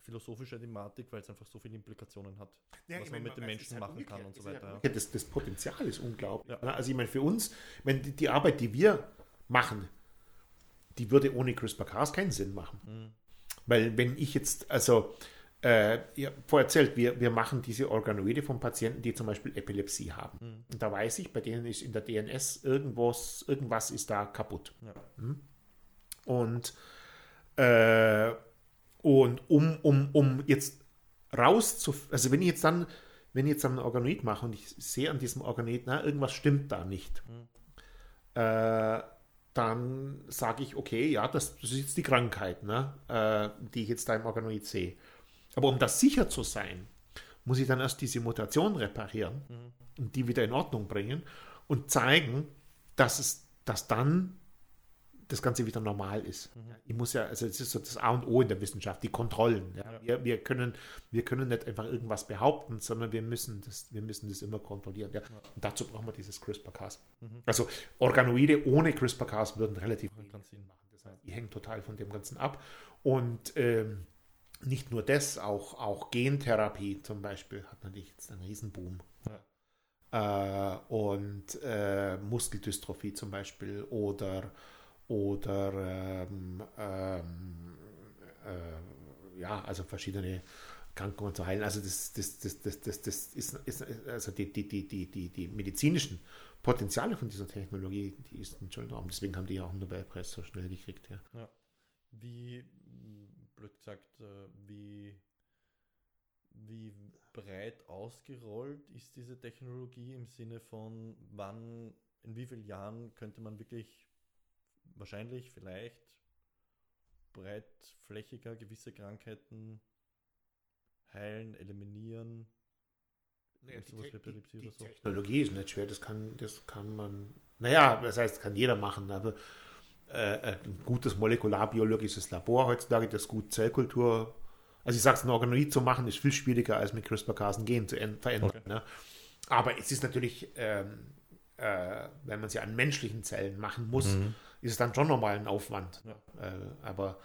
[SPEAKER 2] philosophische Thematik, weil es einfach so viele Implikationen hat, was man mit den Menschen machen kann und so weiter. Ja.
[SPEAKER 3] Das, das Potenzial ist unglaublich.
[SPEAKER 2] Ja.
[SPEAKER 3] ne? Also ich meine, für uns, ich meine, die, die Arbeit, die wir machen, die würde ohne CRISPR-Cas keinen Sinn machen.
[SPEAKER 2] Mhm.
[SPEAKER 3] Weil wenn ich jetzt, also, äh, ich habe vorher erzählt, wir, wir machen diese Organoide von Patienten, die zum Beispiel Epilepsie haben.
[SPEAKER 2] Mhm.
[SPEAKER 3] Und da weiß ich, bei denen ist in der DNS irgendwas, irgendwas ist da kaputt.
[SPEAKER 2] Ja.
[SPEAKER 3] Und, äh, und um, um, um jetzt rauszu, also wenn ich jetzt dann, wenn ich jetzt dann ein Organoid mache und ich sehe an diesem Organoid, na, irgendwas stimmt da nicht,
[SPEAKER 2] Mhm.
[SPEAKER 3] äh, dann sage ich, okay, ja, das, das ist jetzt die Krankheit, ne, äh, die ich jetzt da im Organoid sehe. Aber um das sicher zu sein, muss ich dann erst diese Mutation reparieren
[SPEAKER 2] Mhm.
[SPEAKER 3] und die wieder in Ordnung bringen und zeigen, dass es, dass dann das Ganze wieder normal ist.
[SPEAKER 2] Mhm.
[SPEAKER 3] Ja, Ich muss ja, also es ist so das A und O in der Wissenschaft, die Kontrollen. Ja.
[SPEAKER 2] Ja.
[SPEAKER 3] Wir, wir, können, wir können nicht einfach irgendwas behaupten, sondern wir müssen das, wir müssen das immer kontrollieren. Ja. Und dazu brauchen wir dieses CRISPR-Cas.
[SPEAKER 2] Mhm.
[SPEAKER 3] Also Organoide ohne CRISPR-Cas würden relativ wenig
[SPEAKER 2] Sinn.
[SPEAKER 3] Machen. Das heißt, die hängen total von dem Ganzen ab. Und ähm, nicht nur das, auch, auch Gentherapie zum Beispiel hat natürlich jetzt einen Riesenboom. Äh, und äh, Muskeldystrophie zum Beispiel oder, oder ähm, ähm, äh, ja, also verschiedene Krankungen zu heilen. Also das, das, das, das, das, das ist, ist also die, die, die, die, die, die medizinischen Potenziale von dieser Technologie, die ist schon enorm. Deswegen haben die ja auch einen Nobelpreis so schnell gekriegt. Ja.
[SPEAKER 2] ja. Wie, blöd gesagt, äh, wie, wie breit ausgerollt ist diese Technologie im Sinne von, wann, in wie vielen Jahren könnte man wirklich wahrscheinlich, vielleicht breitflächiger gewisse Krankheiten heilen, eliminieren?
[SPEAKER 3] Naja, die, die, die so. Technologie ist nicht schwer, das kann, das kann man, naja, das heißt, kann jeder machen, aber äh, ein gutes molekularbiologisches Labor heutzutage, das gut Zellkultur, also ich sage es, ein Organoid zu machen, ist viel schwieriger als mit CRISPR-Cas Gen zu verändern. Okay. Ne? Aber es ist natürlich, ähm, äh, wenn man sie an menschlichen Zellen machen muss, mhm. Ist es dann schon nochmal ein Aufwand. Ja. Äh, aber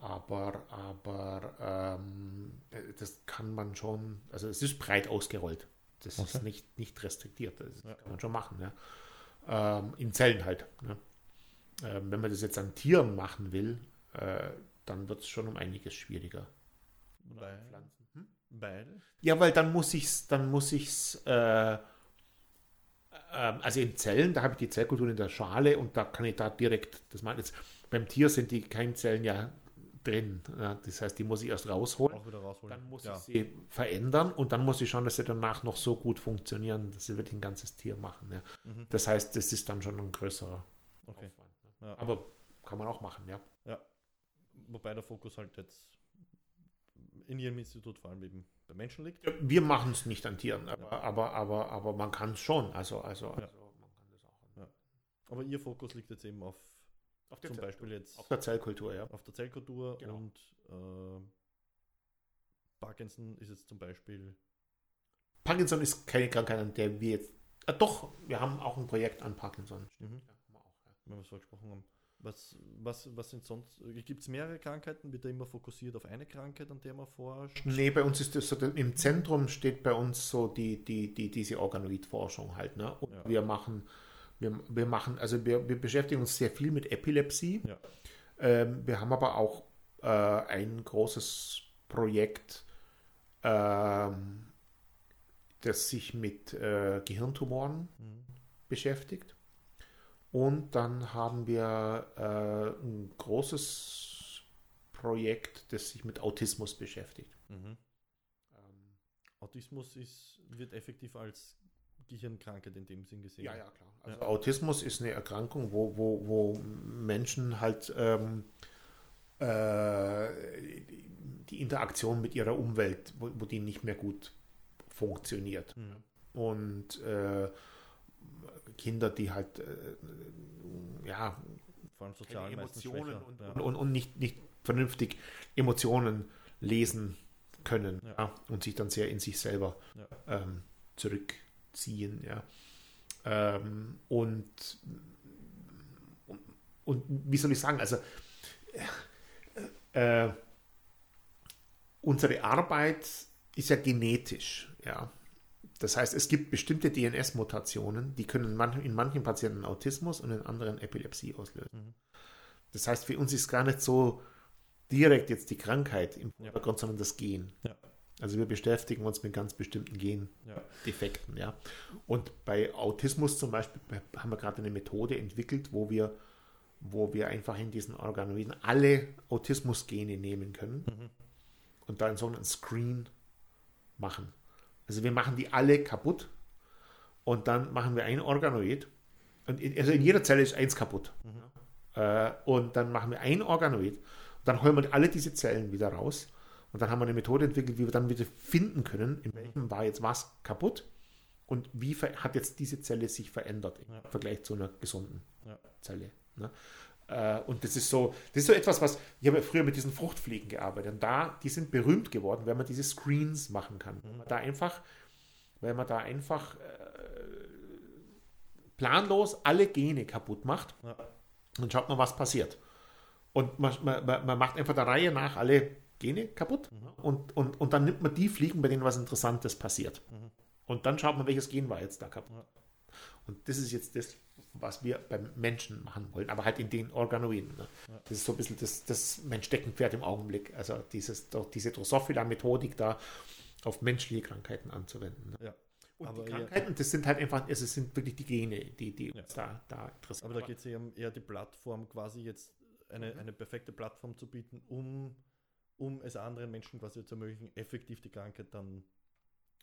[SPEAKER 3] aber, aber ähm, das kann man schon, also es ist breit ausgerollt. Das okay. ist nicht, nicht restriktiert. Das ja. kann man schon machen. Ja. Ähm, in Zellen halt. Ne? Ähm, wenn man das jetzt an Tieren machen will, äh, dann wird es schon um einiges schwieriger.
[SPEAKER 2] Bei Pflanzen. Hm? Beide?
[SPEAKER 3] Ja, weil dann muss ich es, dann muss ich's, äh, äh, also in Zellen, da habe ich die Zellkultur in der Schale und da kann ich da direkt, das meine jetzt, beim Tier sind die Keimzellen ja drin. Ja, das heißt, die muss ich erst rausholen. rausholen. Dann muss ja. ich sie verändern und dann muss ich schauen, dass sie danach noch so gut funktionieren, dass sie wirklich ein ganzes Tier machen. Ja. Mhm. Das heißt, das ist dann schon ein größerer okay. Aufwand. Ne? Aber kann man auch machen, ja.
[SPEAKER 2] Ja. Wobei der Fokus halt jetzt in Ihrem Institut vor allem eben bei Menschen liegt.
[SPEAKER 3] Wir machen es nicht an Tieren, aber, aber, aber, aber man kann es schon. Also, also, also man kann das
[SPEAKER 2] auch. Aber Ihr Fokus liegt jetzt eben auf
[SPEAKER 3] auf der
[SPEAKER 2] Zum Beispiel jetzt.
[SPEAKER 3] Auf der Zellkultur, ja.
[SPEAKER 2] Auf der Zellkultur genau. und äh, Parkinson ist jetzt zum Beispiel.
[SPEAKER 3] Parkinson ist keine Krankheit, an der wir jetzt. Äh, doch, wir haben auch ein Projekt an Parkinson.
[SPEAKER 2] Mhm. Ja, haben wir auch, ja. Wenn wir es so gesprochen haben. Was, was, was sind sonst? Gibt es mehrere Krankheiten? Wird da immer fokussiert auf eine Krankheit, an der man forscht?
[SPEAKER 3] Nee, bei uns ist das so, im Zentrum steht bei uns so die, die, die, diese Organoid-Forschung halt. Ne? Und ja. wir machen wir, wir machen, also wir, wir beschäftigen uns sehr viel mit Epilepsie. Ja. Ähm, wir haben aber auch äh, ein großes Projekt, ähm, das sich mit äh, Gehirntumoren mhm. beschäftigt. Und dann haben wir äh, ein großes Projekt, das sich mit Autismus beschäftigt. Mhm.
[SPEAKER 2] Ähm, Autismus ist, wird effektiv als Gehirnkrankheit in dem Sinn gesehen.
[SPEAKER 3] Ja, ja, klar. Also ja. Autismus ist eine Erkrankung, wo, wo, wo Menschen halt ähm, äh, die Interaktion mit ihrer Umwelt, wo, wo die nicht mehr gut funktioniert. Mhm. Und äh, Kinder, die halt äh, ja
[SPEAKER 2] vor allem sozial
[SPEAKER 3] Emotionen und, ja. und, und, nicht, nicht vernünftig Emotionen lesen können ja. und sich dann sehr in sich selber ähm, zurück ziehen. Ja. Ähm, und, und, und, wie soll ich sagen, also äh, äh, unsere Arbeit ist ja genetisch. Ja. Das heißt, es gibt bestimmte DNS-Mutationen, die können in manchen Patienten Autismus und in anderen Epilepsie auslösen. Mhm. Das heißt, für uns ist gar nicht so direkt jetzt die Krankheit im Vordergrund, ja. sondern das Gen. Ja. Also wir beschäftigen uns mit ganz bestimmten Gendefekten. Ja. ja. Und bei Autismus zum Beispiel haben wir gerade eine Methode entwickelt, wo wir, wo wir einfach in diesen Organoiden alle Autismus-Gene nehmen können mhm. und dann so einen Screen machen. Also wir machen die alle kaputt und dann machen wir ein Organoid. Und in, also in jeder Zelle ist eins kaputt. Mhm. Äh, und dann machen wir ein Organoid und dann holen wir alle diese Zellen wieder raus und dann haben wir eine Methode entwickelt, wie wir dann wieder finden können, in welchem war jetzt was kaputt und wie hat jetzt diese Zelle sich verändert im ja. Vergleich zu einer gesunden ja. Zelle. Ne? Äh, und das ist so, das ist so etwas, was, ich habe ja früher mit diesen Fruchtfliegen gearbeitet und da, die sind berühmt geworden, wenn man diese Screens machen kann. Mhm. Da einfach, weil man da einfach äh, planlos alle Gene kaputt macht, ja. dann schaut man, was passiert. Und man, man, man macht einfach der Reihe nach alle Gene kaputt mhm. und, und, und dann nimmt man die Fliegen, bei denen was Interessantes passiert. Mhm. Und dann schaut man, welches Gen war jetzt da kaputt. Und das ist jetzt das, was wir beim Menschen machen wollen, aber halt in den Organoiden. Ne? Ja. Das ist so ein bisschen das, das mein Steckenpferd im Augenblick. Also dieses, diese Drosophila-Methodik da auf menschliche Krankheiten anzuwenden. Ne?
[SPEAKER 2] Ja.
[SPEAKER 3] Und aber die Krankheiten, das sind halt einfach, es sind wirklich die Gene, die, die
[SPEAKER 2] ja.
[SPEAKER 3] uns da, da interessieren.
[SPEAKER 2] Aber da geht es eher um eher die Plattform, quasi jetzt eine, mhm. eine perfekte Plattform zu bieten, um, um es anderen Menschen quasi zu ermöglichen, effektiv die Krankheit dann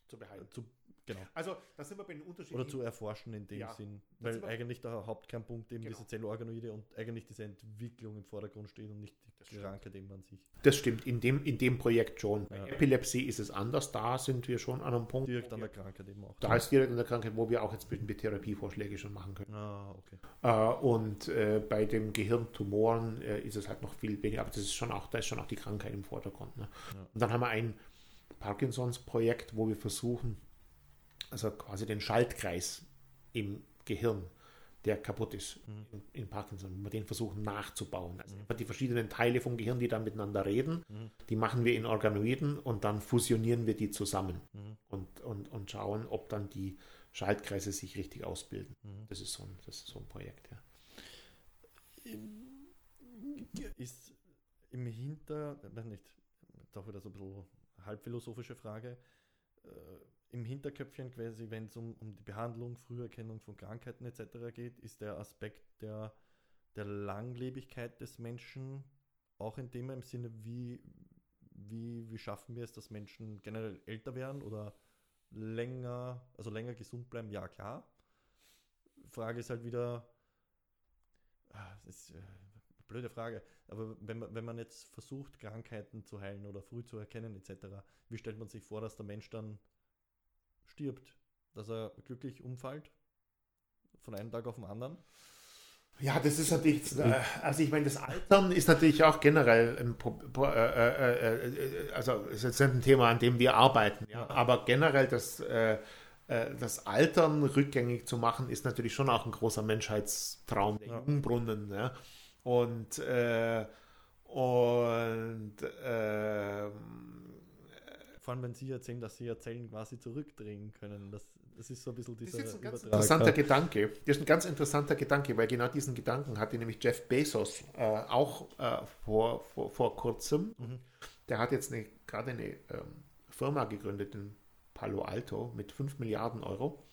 [SPEAKER 2] zu behalten. Zu,
[SPEAKER 3] Genau. Also, da sind wir bei den Unterschieden.
[SPEAKER 2] Oder zu erforschen in dem ja, Sinn. Weil eigentlich der Hauptkernpunkt eben genau. diese Zellorganoide und eigentlich diese Entwicklung im Vordergrund steht und nicht die Krankheit eben an sich.
[SPEAKER 3] Das stimmt, in dem, in dem Projekt schon. Bei ja. Epilepsie ist es anders, da sind wir schon an einem Punkt.
[SPEAKER 2] Direkt an der Krankheit eben auch.
[SPEAKER 3] Da ist direkt an der Krankheit, wo wir auch jetzt bestimmte Therapievorschläge schon machen können.
[SPEAKER 2] Ah, okay.
[SPEAKER 3] Äh, und äh, bei den Gehirntumoren äh, ist es halt noch viel weniger, aber das ist schon auch, da ist schon auch die Krankheit im Vordergrund. Ne? Ja. Und dann haben wir ein Parkinsons-Projekt, wo wir versuchen, also quasi den Schaltkreis im Gehirn, der kaputt ist mhm. in, in, Parkinson, wenn wir den versuchen nachzubauen. Also mhm. die verschiedenen Teile vom Gehirn, die dann miteinander reden, mhm. die machen wir in Organoiden und dann fusionieren wir die zusammen mhm. und, und, und schauen, ob dann die Schaltkreise sich richtig ausbilden. Mhm. Das, ist so ein, das ist so ein Projekt, ja.
[SPEAKER 2] Ist im Hinter, nicht, doch wieder so ein bisschen halbphilosophische Frage, äh, im Hinterköpfchen quasi, wenn es um, um die Behandlung, Früherkennung von Krankheiten etc. geht, ist der Aspekt der, der Langlebigkeit des Menschen auch ein Thema im Sinne, wie, wie, wie schaffen wir es, dass Menschen generell älter werden oder länger, also länger gesund bleiben? Ja, klar. Frage ist halt wieder, ah, das ist eine äh, blöde Frage, aber wenn man, wenn man jetzt versucht, Krankheiten zu heilen oder früh zu erkennen etc., wie stellt man sich vor, dass der Mensch dann stirbt, dass er glücklich umfällt von einem Tag auf den anderen.
[SPEAKER 3] Ja, das ist natürlich, äh, also ich meine, das Altern ist natürlich auch generell ein, äh, äh, äh, also ist jetzt nicht ein Thema, an dem wir arbeiten, ja, aber generell das, äh, äh, das Altern rückgängig zu machen, ist natürlich schon auch ein großer Menschheitstraum der ja. Jungbrunnen, ja. Und, und ähm,
[SPEAKER 2] vor allem, wenn Sie erzählen, dass Sie Erzählen quasi zurückdrehen können. Das, das ist so ein bisschen dieser
[SPEAKER 3] Das ist ein ganz interessanter Gedanke. Das ist ein ganz interessanter Gedanke, weil genau diesen Gedanken hatte nämlich Jeff Bezos äh, auch äh, vor, vor, vor kurzem. Mhm. Der hat jetzt eine, gerade eine ähm, Firma gegründet in Palo Alto mit 5 Milliarden Euro.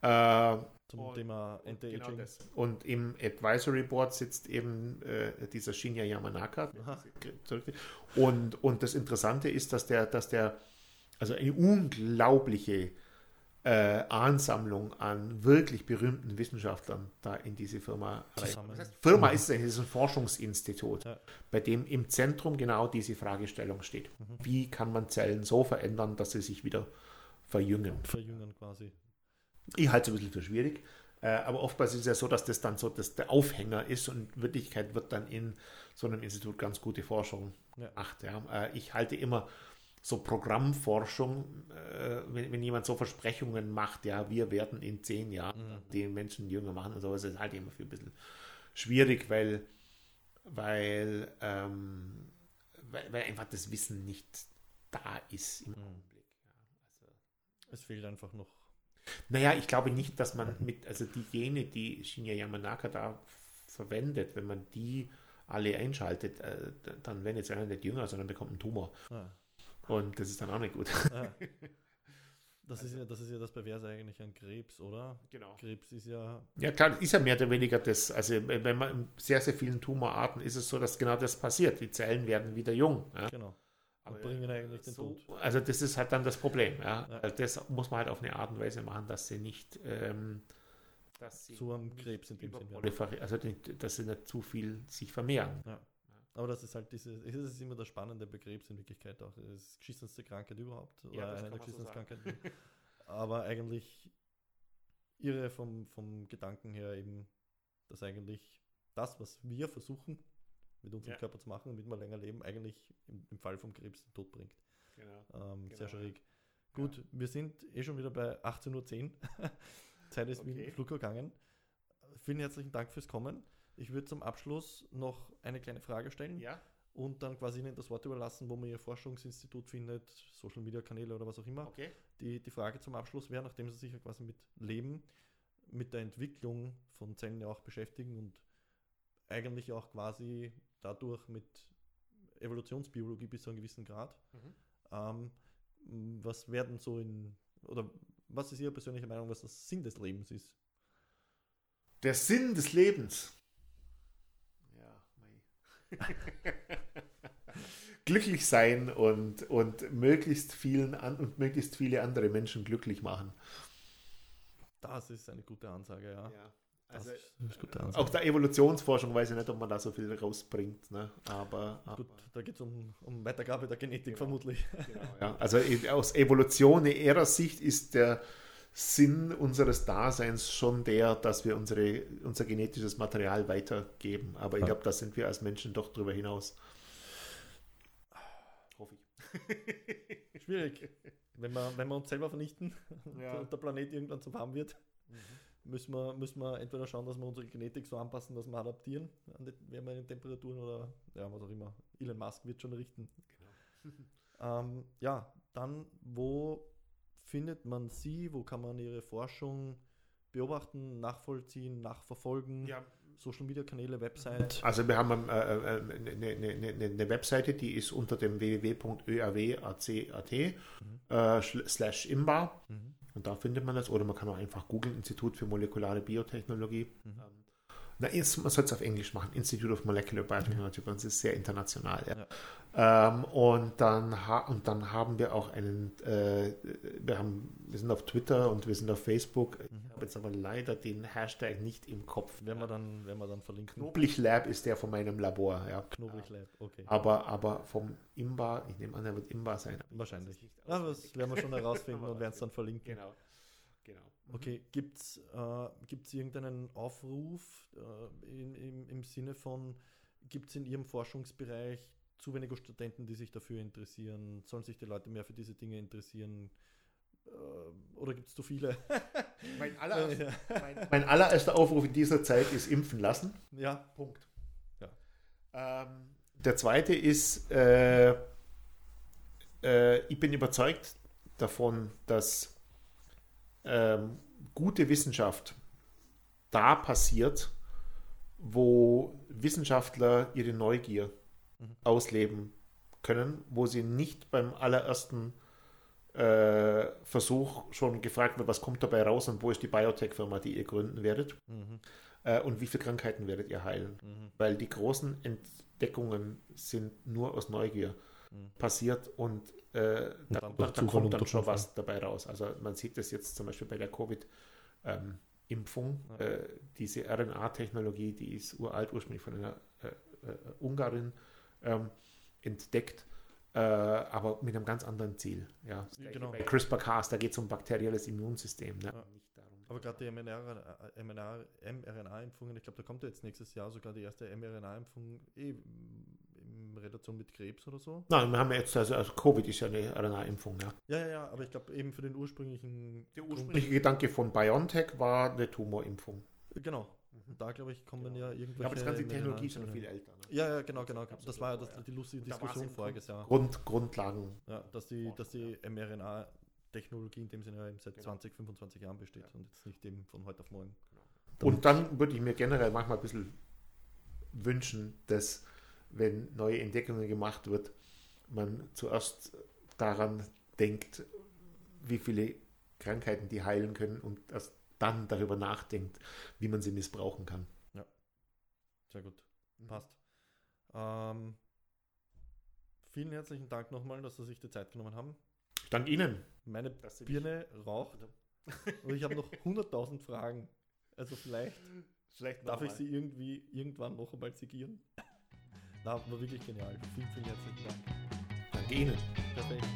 [SPEAKER 2] Äh, Zum und, Thema Anti-Aging. Genau
[SPEAKER 3] und im Advisory Board sitzt eben äh, dieser Shinya Yamanaka. Und, und das Interessante ist, dass der, dass der also eine unglaubliche äh, Ansammlung an wirklich berühmten Wissenschaftlern da in diese Firma. Das heißt, Firma ist ein, ist ein Forschungsinstitut, ja. bei dem im Zentrum genau diese Fragestellung steht. Mhm. Wie kann man Zellen so verändern, dass sie sich wieder verjüngen?
[SPEAKER 2] Verjüngen quasi.
[SPEAKER 3] Ich halte es ein bisschen für schwierig. Äh, aber oftmals ist es ja so, dass das dann so dass der Aufhänger ist und in Wirklichkeit wird dann in so einem Institut ganz gute Forschung gemacht. Ja. Äh, ich halte immer so Programmforschung, äh, wenn, wenn, jemand so Versprechungen macht, ja, wir werden in zehn Jahren mhm. den Menschen jünger machen und sowas, ist halt immer für ein bisschen schwierig, weil, weil, ähm, weil, weil, einfach das Wissen nicht da ist im mhm. Augenblick. Ja.
[SPEAKER 2] Also, es fehlt einfach noch
[SPEAKER 3] naja, ich glaube nicht, dass man mit, also die Gene, die Shinya Yamanaka da verwendet, wenn man die alle einschaltet, äh, dann werden jetzt einer nicht jünger, sondern bekommt einen Tumor. Ah. Und das ist dann auch nicht gut. Ah. [LAUGHS]
[SPEAKER 2] Das, also. ist ja, das ist ja das Perverse eigentlich an Krebs, oder?
[SPEAKER 3] Genau.
[SPEAKER 2] Krebs ist ja.
[SPEAKER 3] Ja, klar, ist ja mehr oder weniger das. Also, wenn man in sehr, sehr vielen Tumorarten ist es so, dass genau das passiert. Die Zellen werden wieder jung. Ja?
[SPEAKER 2] Genau. Aber bringen eigentlich den
[SPEAKER 3] so, Tod. Also das ist halt dann das Problem. Ja? ja. Also das muss man halt auf eine Art und Weise machen, dass sie nicht ähm,
[SPEAKER 2] dass sie zu einem Krebs in dem
[SPEAKER 3] Sinne Also dass sie nicht zu viel sich vermehren.
[SPEAKER 2] Ja. Aber das ist halt diese, das ist immer der spannende Begriff in Wirklichkeit auch. Das ist geschissenste Krankheit überhaupt. Oder ja, eine der geschissensten so Krankheiten. Aber eigentlich irre vom, vom Gedanken her eben, dass eigentlich das, was wir versuchen, mit unserem ja. Körper zu machen, damit wir länger leben, eigentlich im, im Fall vom Krebs den Tod bringt. Genau. Ähm, genau. Sehr schräg. Gut, ja. wir sind eh schon wieder bei 18.10 Uhr. [LAUGHS] Zeit ist okay. wie ein Flug gegangen. Vielen herzlichen Dank fürs Kommen. Ich würde zum Abschluss noch eine kleine Frage stellen.
[SPEAKER 3] Ja.
[SPEAKER 2] Und dann quasi Ihnen das Wort überlassen, wo man Ihr Forschungsinstitut findet, Social Media Kanäle oder was auch immer.
[SPEAKER 3] Okay.
[SPEAKER 2] Die, die Frage zum Abschluss wäre, nachdem Sie sich ja quasi mit Leben mit der Entwicklung von Zellen ja auch beschäftigen und eigentlich auch quasi dadurch mit Evolutionsbiologie bis zu einem gewissen Grad.
[SPEAKER 3] Mhm.
[SPEAKER 2] Ähm, was werden so in, oder was ist Ihre persönliche Meinung, was der Sinn des Lebens ist?
[SPEAKER 3] Der Sinn des Lebens. Ja, mei. [LAUGHS] glücklich sein und, und möglichst vielen an, und möglichst viele andere Menschen glücklich machen.
[SPEAKER 2] Das ist eine gute Ansage, ja.
[SPEAKER 3] Ja. Also, auch der Evolutionsforschung weiß ich nicht, ob man da so viel rausbringt. Ne? Aber, aber
[SPEAKER 2] Gut, da geht es um, um Weitergabe der Genetik
[SPEAKER 3] Genau.
[SPEAKER 2] vermutlich.
[SPEAKER 3] genau, ja. also aus Evolution in ihrer Sicht ist der Sinn unseres Daseins schon der, dass wir unsere, unser genetisches Material weitergeben. Aber ich
[SPEAKER 2] Ja.
[SPEAKER 3] glaube, da sind wir als Menschen doch drüber hinaus. Hoffe ich.
[SPEAKER 2] Schwierig. Wenn wir, wenn wir uns selber vernichten
[SPEAKER 3] Ja.
[SPEAKER 2] und der Planet irgendwann zu warm wird, müssen wir, müssen wir entweder schauen, dass wir unsere Genetik so anpassen, dass wir adaptieren an die wärmeren Temperaturen oder ja, was auch immer. Elon Musk wird schon richten. Ähm, ja, dann, wo findet man sie? Wo kann man ihre Forschung beobachten, nachvollziehen, nachverfolgen?
[SPEAKER 3] Ja,
[SPEAKER 2] Social Media Kanäle, Website.
[SPEAKER 3] Also wir haben äh, äh, eine, eine, eine, eine Webseite, die ist unter dem www.öawac.at äh, schl- slash imbar
[SPEAKER 2] Mhm.
[SPEAKER 3] Und da findet man das oder man kann auch einfach googeln Institut für molekulare Biotechnologie.
[SPEAKER 2] Mhm.
[SPEAKER 3] Na, man soll es auf Englisch machen, Institute of Molecular Biotechnology, bei uns ist sehr international. Ja. Ähm, und, dann und dann haben wir auch einen, äh, wir, haben, wir sind auf Twitter und wir sind auf Facebook.
[SPEAKER 2] Mhm.
[SPEAKER 3] Ich habe jetzt aber leider den Hashtag nicht im Kopf.
[SPEAKER 2] Werden wir dann, werden wir dann verlinken.
[SPEAKER 3] Knoblich Lab ist der von meinem Labor, ja.
[SPEAKER 2] Knoblich Lab, okay.
[SPEAKER 3] Aber, aber vom Imba, ich nehme an, er wird Imba sein.
[SPEAKER 2] Wahrscheinlich. Ja, das
[SPEAKER 3] auswendig.
[SPEAKER 2] werden wir schon herausfinden und werden es dann verlinken.
[SPEAKER 3] Genau. Genau.
[SPEAKER 2] Okay, gibt es äh, gibt's irgendeinen Aufruf äh, in, im, im Sinne von, gibt es in Ihrem Forschungsbereich zu wenige Studenten, die sich dafür interessieren? Sollen sich die Leute mehr für diese Dinge interessieren? Äh, oder gibt es zu viele? [LAUGHS]
[SPEAKER 3] Mein, allererster,
[SPEAKER 2] ja.
[SPEAKER 3] mein, [LAUGHS] mein allererster Aufruf in dieser Zeit ist impfen lassen.
[SPEAKER 2] ja,
[SPEAKER 3] Punkt.
[SPEAKER 2] Ja.
[SPEAKER 3] Ähm, der zweite ist, äh, äh, ich bin überzeugt davon, dass ähm, gute Wissenschaft da passiert, wo Wissenschaftler ihre Neugier
[SPEAKER 2] Mhm.
[SPEAKER 3] ausleben können, wo sie nicht beim allerersten äh, Versuch schon gefragt wird, was kommt dabei raus und wo ist die Biotech-Firma, die ihr gründen werdet
[SPEAKER 2] mhm.
[SPEAKER 3] äh, und wie viele Krankheiten werdet ihr heilen.
[SPEAKER 2] Mhm.
[SPEAKER 3] Weil die großen Entdeckungen sind nur aus Neugier. Passiert und äh, da,
[SPEAKER 2] dann
[SPEAKER 3] da, kommt
[SPEAKER 2] und
[SPEAKER 3] dann schon was dabei raus. Also man sieht das jetzt zum Beispiel bei der Covid-Impfung.
[SPEAKER 2] Ja.
[SPEAKER 3] äh, diese RNA-Technologie, die ist uralt, ursprünglich von einer äh, äh, Ungarin ähm, entdeckt, äh, aber mit einem ganz anderen Ziel. Ja.
[SPEAKER 2] Genau.
[SPEAKER 3] Bei CRISPR-Cas, da geht es um bakterielles Immunsystem. Ne?
[SPEAKER 2] Ja.
[SPEAKER 3] Darum,
[SPEAKER 2] Aber gerade die mRNA mRNA mRNA-Impfungen, ich glaube, da kommt ja jetzt nächstes Jahr sogar die erste mRNA-Impfung eh in Relation mit Krebs oder so.
[SPEAKER 3] Nein, wir haben ja jetzt, also, also Covid ist ja eine RNA-Impfung. Ja.
[SPEAKER 2] Ja, ja, ja, aber ich glaube eben für den ursprünglichen.
[SPEAKER 3] Der ursprüngliche Gedanke von BioNTech war eine Tumorimpfung.
[SPEAKER 2] Genau. Und da, glaube ich, kommen ja irgendwelche.
[SPEAKER 3] Ja, aber das ganze Technologie ist schon viel älter. Ne?
[SPEAKER 2] Ja, ja, genau, genau. Das war ja das, die lustige Diskussion voriges Jahr.
[SPEAKER 3] Grund, Grundlagen.
[SPEAKER 2] Ja, dass die, dass die mRNA-Technologie in dem Sinne ja eben seit
[SPEAKER 3] Genau.
[SPEAKER 2] 20, 25 Jahren besteht
[SPEAKER 3] Ja.
[SPEAKER 2] und jetzt nicht eben von heute auf morgen.
[SPEAKER 3] Und dann würde ich mir generell manchmal ein bisschen wünschen, dass, wenn neue Entdeckungen gemacht wird, man zuerst daran denkt, wie viele Krankheiten die heilen können und erst dann darüber nachdenkt, wie man sie missbrauchen kann.
[SPEAKER 2] Sehr gut. Passt. Ähm, vielen herzlichen Dank nochmal, dass Sie sich die Zeit genommen haben.
[SPEAKER 3] Ich danke Ihnen.
[SPEAKER 2] Meine Birne raucht und ich habe noch 100.000 Fragen. Also vielleicht
[SPEAKER 3] Vielleicht
[SPEAKER 2] darf ich sie irgendwie irgendwann noch einmal zigieren. Na, war wirklich genial. Vielen, vielen herzlichen Dank.
[SPEAKER 3] Danke Ihnen.
[SPEAKER 2] Perfekt.